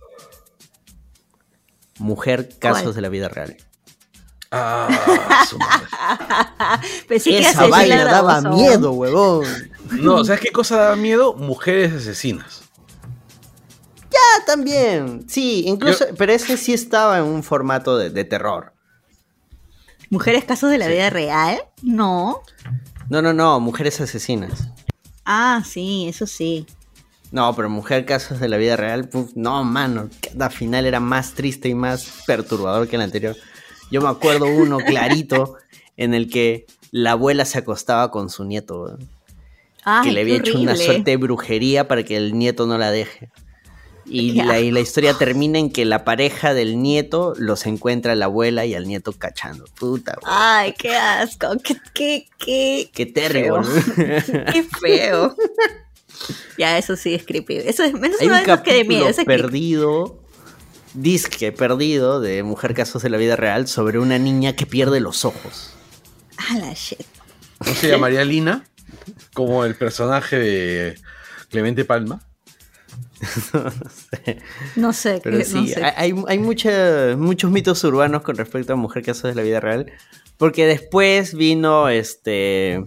S2: Mujer, casos
S4: ¿Cuál?
S2: de la vida real.
S3: ah, su madre.
S4: Pensé que
S2: Esa
S4: la
S2: vaina daba miedo, huevón.
S3: No, ¿sabes qué cosa daba miedo? Mujeres asesinas.
S2: También. Sí, incluso, pero ese sí estaba en un formato de, de terror.
S4: ¿Mujeres casos de la vida real? No.
S2: No, no, no, mujeres asesinas.
S4: Ah, sí, eso sí.
S2: No, pero Mujer Casos de la Vida Real, puf, no, mano, cada final era más triste y más perturbador que el anterior. Yo me acuerdo uno clarito en el que la abuela se acostaba con su nieto,
S4: Ay,
S2: que le había hecho una suerte de brujería para que el nieto no la deje. Y la, y la historia termina en que la pareja del nieto los encuentra a la abuela y al nieto cachando. Puta, weón,
S4: Ay, qué asco. Qué, qué, qué,
S2: qué terrible.
S4: qué feo. ya, eso sí es creepy. Eso es menos
S2: Hay un
S4: que de miedo.
S2: capítulo
S4: Eso es creepy.
S2: perdido, disque perdido de Mujer Casos de la Vida Real sobre una niña que pierde los ojos.
S4: Ah, la shit.
S3: ¿No se llamaría Lina? Como el personaje de Clemente Palma.
S4: No sé,
S2: Pero
S4: que-
S2: sí,
S4: no sé.
S2: hay, hay mucha- muchos mitos urbanos con respecto a Mujer Casos de la Vida Real. Porque después vino este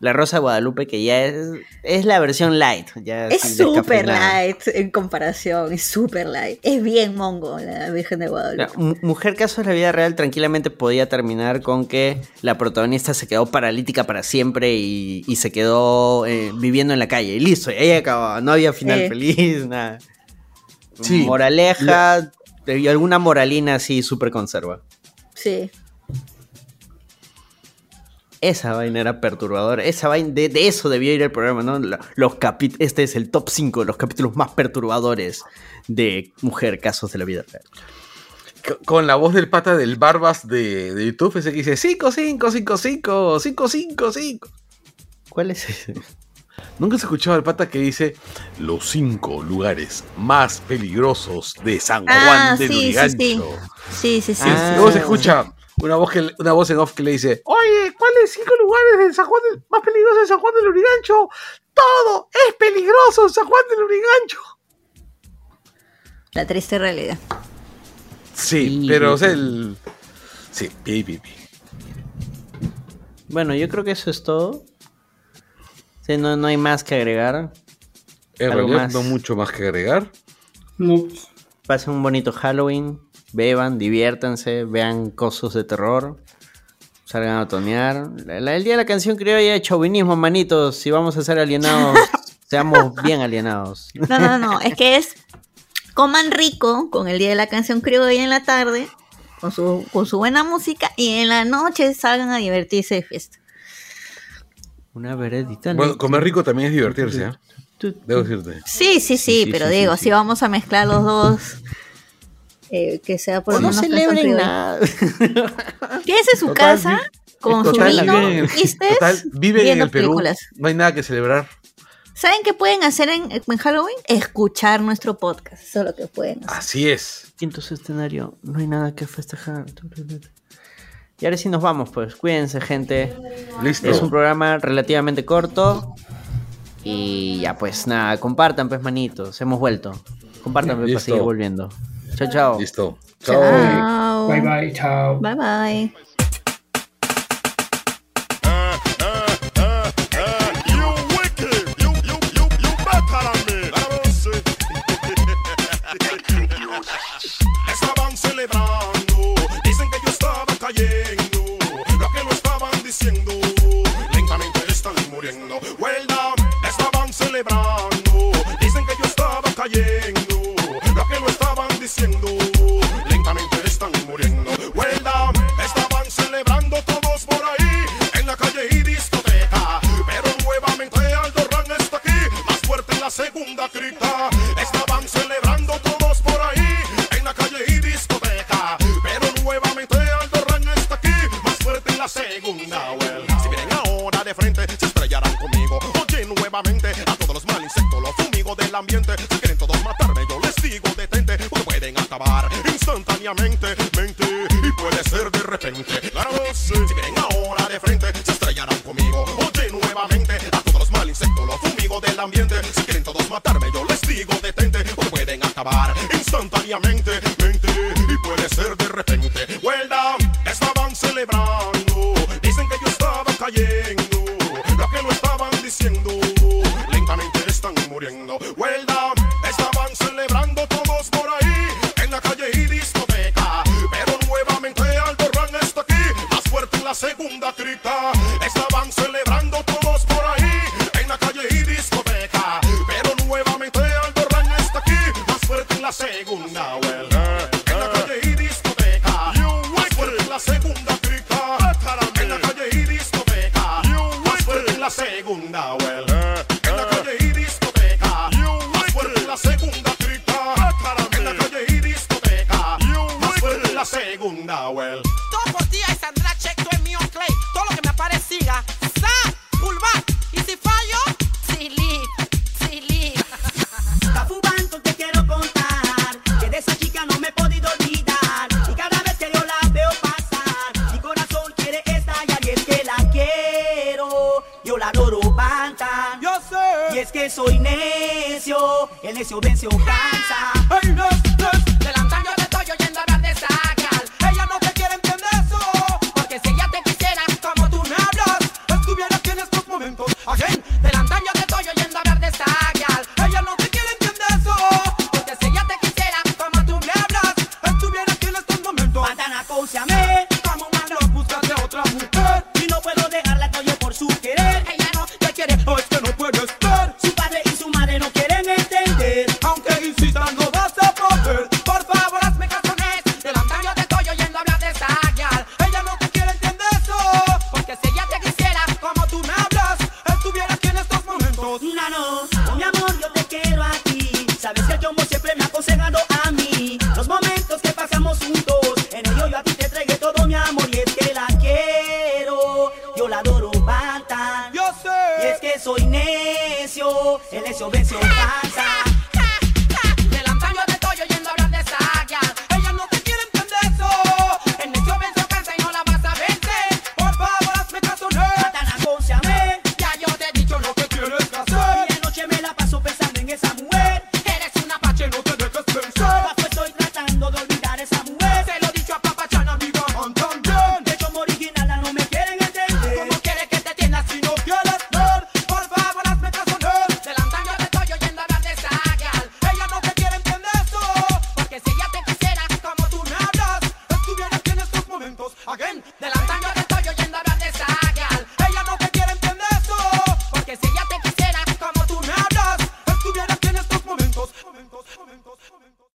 S2: La Rosa de Guadalupe, que ya es, es la versión light. Ya
S4: Es súper light en comparación, es súper light. Es bien mongo la Virgen de
S2: La
S4: Guadalupe.
S2: mu- Mujer Casos de la Vida Real tranquilamente podía terminar con que la protagonista se quedó paralítica para siempre y, y se quedó eh, viviendo en la calle. Y listo, y ahí acababa. No había final
S4: Eh.
S2: feliz, nada.
S3: Sí.
S2: Moraleja y alguna moralina así súper conserva.
S4: Sí.
S2: Esa vaina era perturbadora. Esa vaina, de, de eso debió ir el programa, ¿no? Los capi- este es el top 5 de los capítulos más perturbadores de Mujer Casos de la Vida Real.
S3: Con la voz del pata del Barbas de, de YouTube, ese que dice 5, 5, 5, 5, 5, 5, 5.
S2: ¿Cuál es ese?
S3: Nunca se escuchado al pata que dice los cinco lugares más peligrosos de San Juan
S4: Ah,
S3: del
S4: sí, sí,
S3: Urigancho.
S4: sí. Sí, sí, sí.
S2: Ah.
S4: sí.
S3: Luego se escucha una voz, que, una voz en off que le dice, oye, ¿cuáles cinco lugares de San Juan del- más peligrosos de San Juan del Urigancho? Todo es peligroso en San Juan del Urigancho.
S4: La triste realidad.
S3: Sí, pero o sea, el. Sí, pi, pi, pi.
S2: Bueno, yo creo que eso es todo. Sí, no, no hay más que agregar.
S3: En
S2: Algo
S3: realidad,
S2: más.
S3: no mucho más que agregar.
S5: No,
S2: Pasen un bonito Halloween. Beban, diviértanse, vean cosas de terror. Salgan a tonear. La- la- el día de la canción criolla de chauvinismo, manitos. Si vamos a ser alienados, seamos bien alienados.
S4: No, no, no, es que es coman rico con el día de la canción criolla en la tarde, con su, con su buena música, y en la noche salgan a divertirse de fiesta.
S2: Una veredita.
S3: Bueno,
S2: ¿no?
S3: comer rico también es divertirse, ¿ah?
S2: Tu-
S3: Debo decirte.
S4: Sí, sí, sí,
S2: Sí, sí,
S4: pero
S2: sí,
S4: digo,
S2: sí,
S4: si vamos a mezclar los dos, eh, que sea por
S2: no celebren nada.
S4: Quédense en su
S3: Total,
S4: casa con su vino,
S3: viven en-
S4: tristes,
S3: total, viven en
S4: viendo
S3: el Perú.
S4: películas.
S3: No hay nada que celebrar.
S4: ¿Saben qué pueden hacer en, en Halloween? Escuchar nuestro podcast. Eso es lo que pueden hacer.
S3: Así es.
S2: Quinto escenario, no hay nada que festejar. Y ahora sí nos vamos, pues. Cuídense, gente.
S3: Listo.
S2: Es un programa relativamente corto. Y ya, pues nada, compartan, pues, manitos. Hemos vuelto. Compartan, pues, para seguir volviendo. Chao, chao.
S3: Listo. Chao.
S4: Chao.
S5: bye bye, chao.
S4: Bye bye.
S6: You wicked. You, you, you, you better than me. Claro, sí. Estaban celebrando, dicen que yo estaba cayendo. Lo que lo estaban diciendo, lentamente están muriendo. Well down, estaban celebrando, estaban en la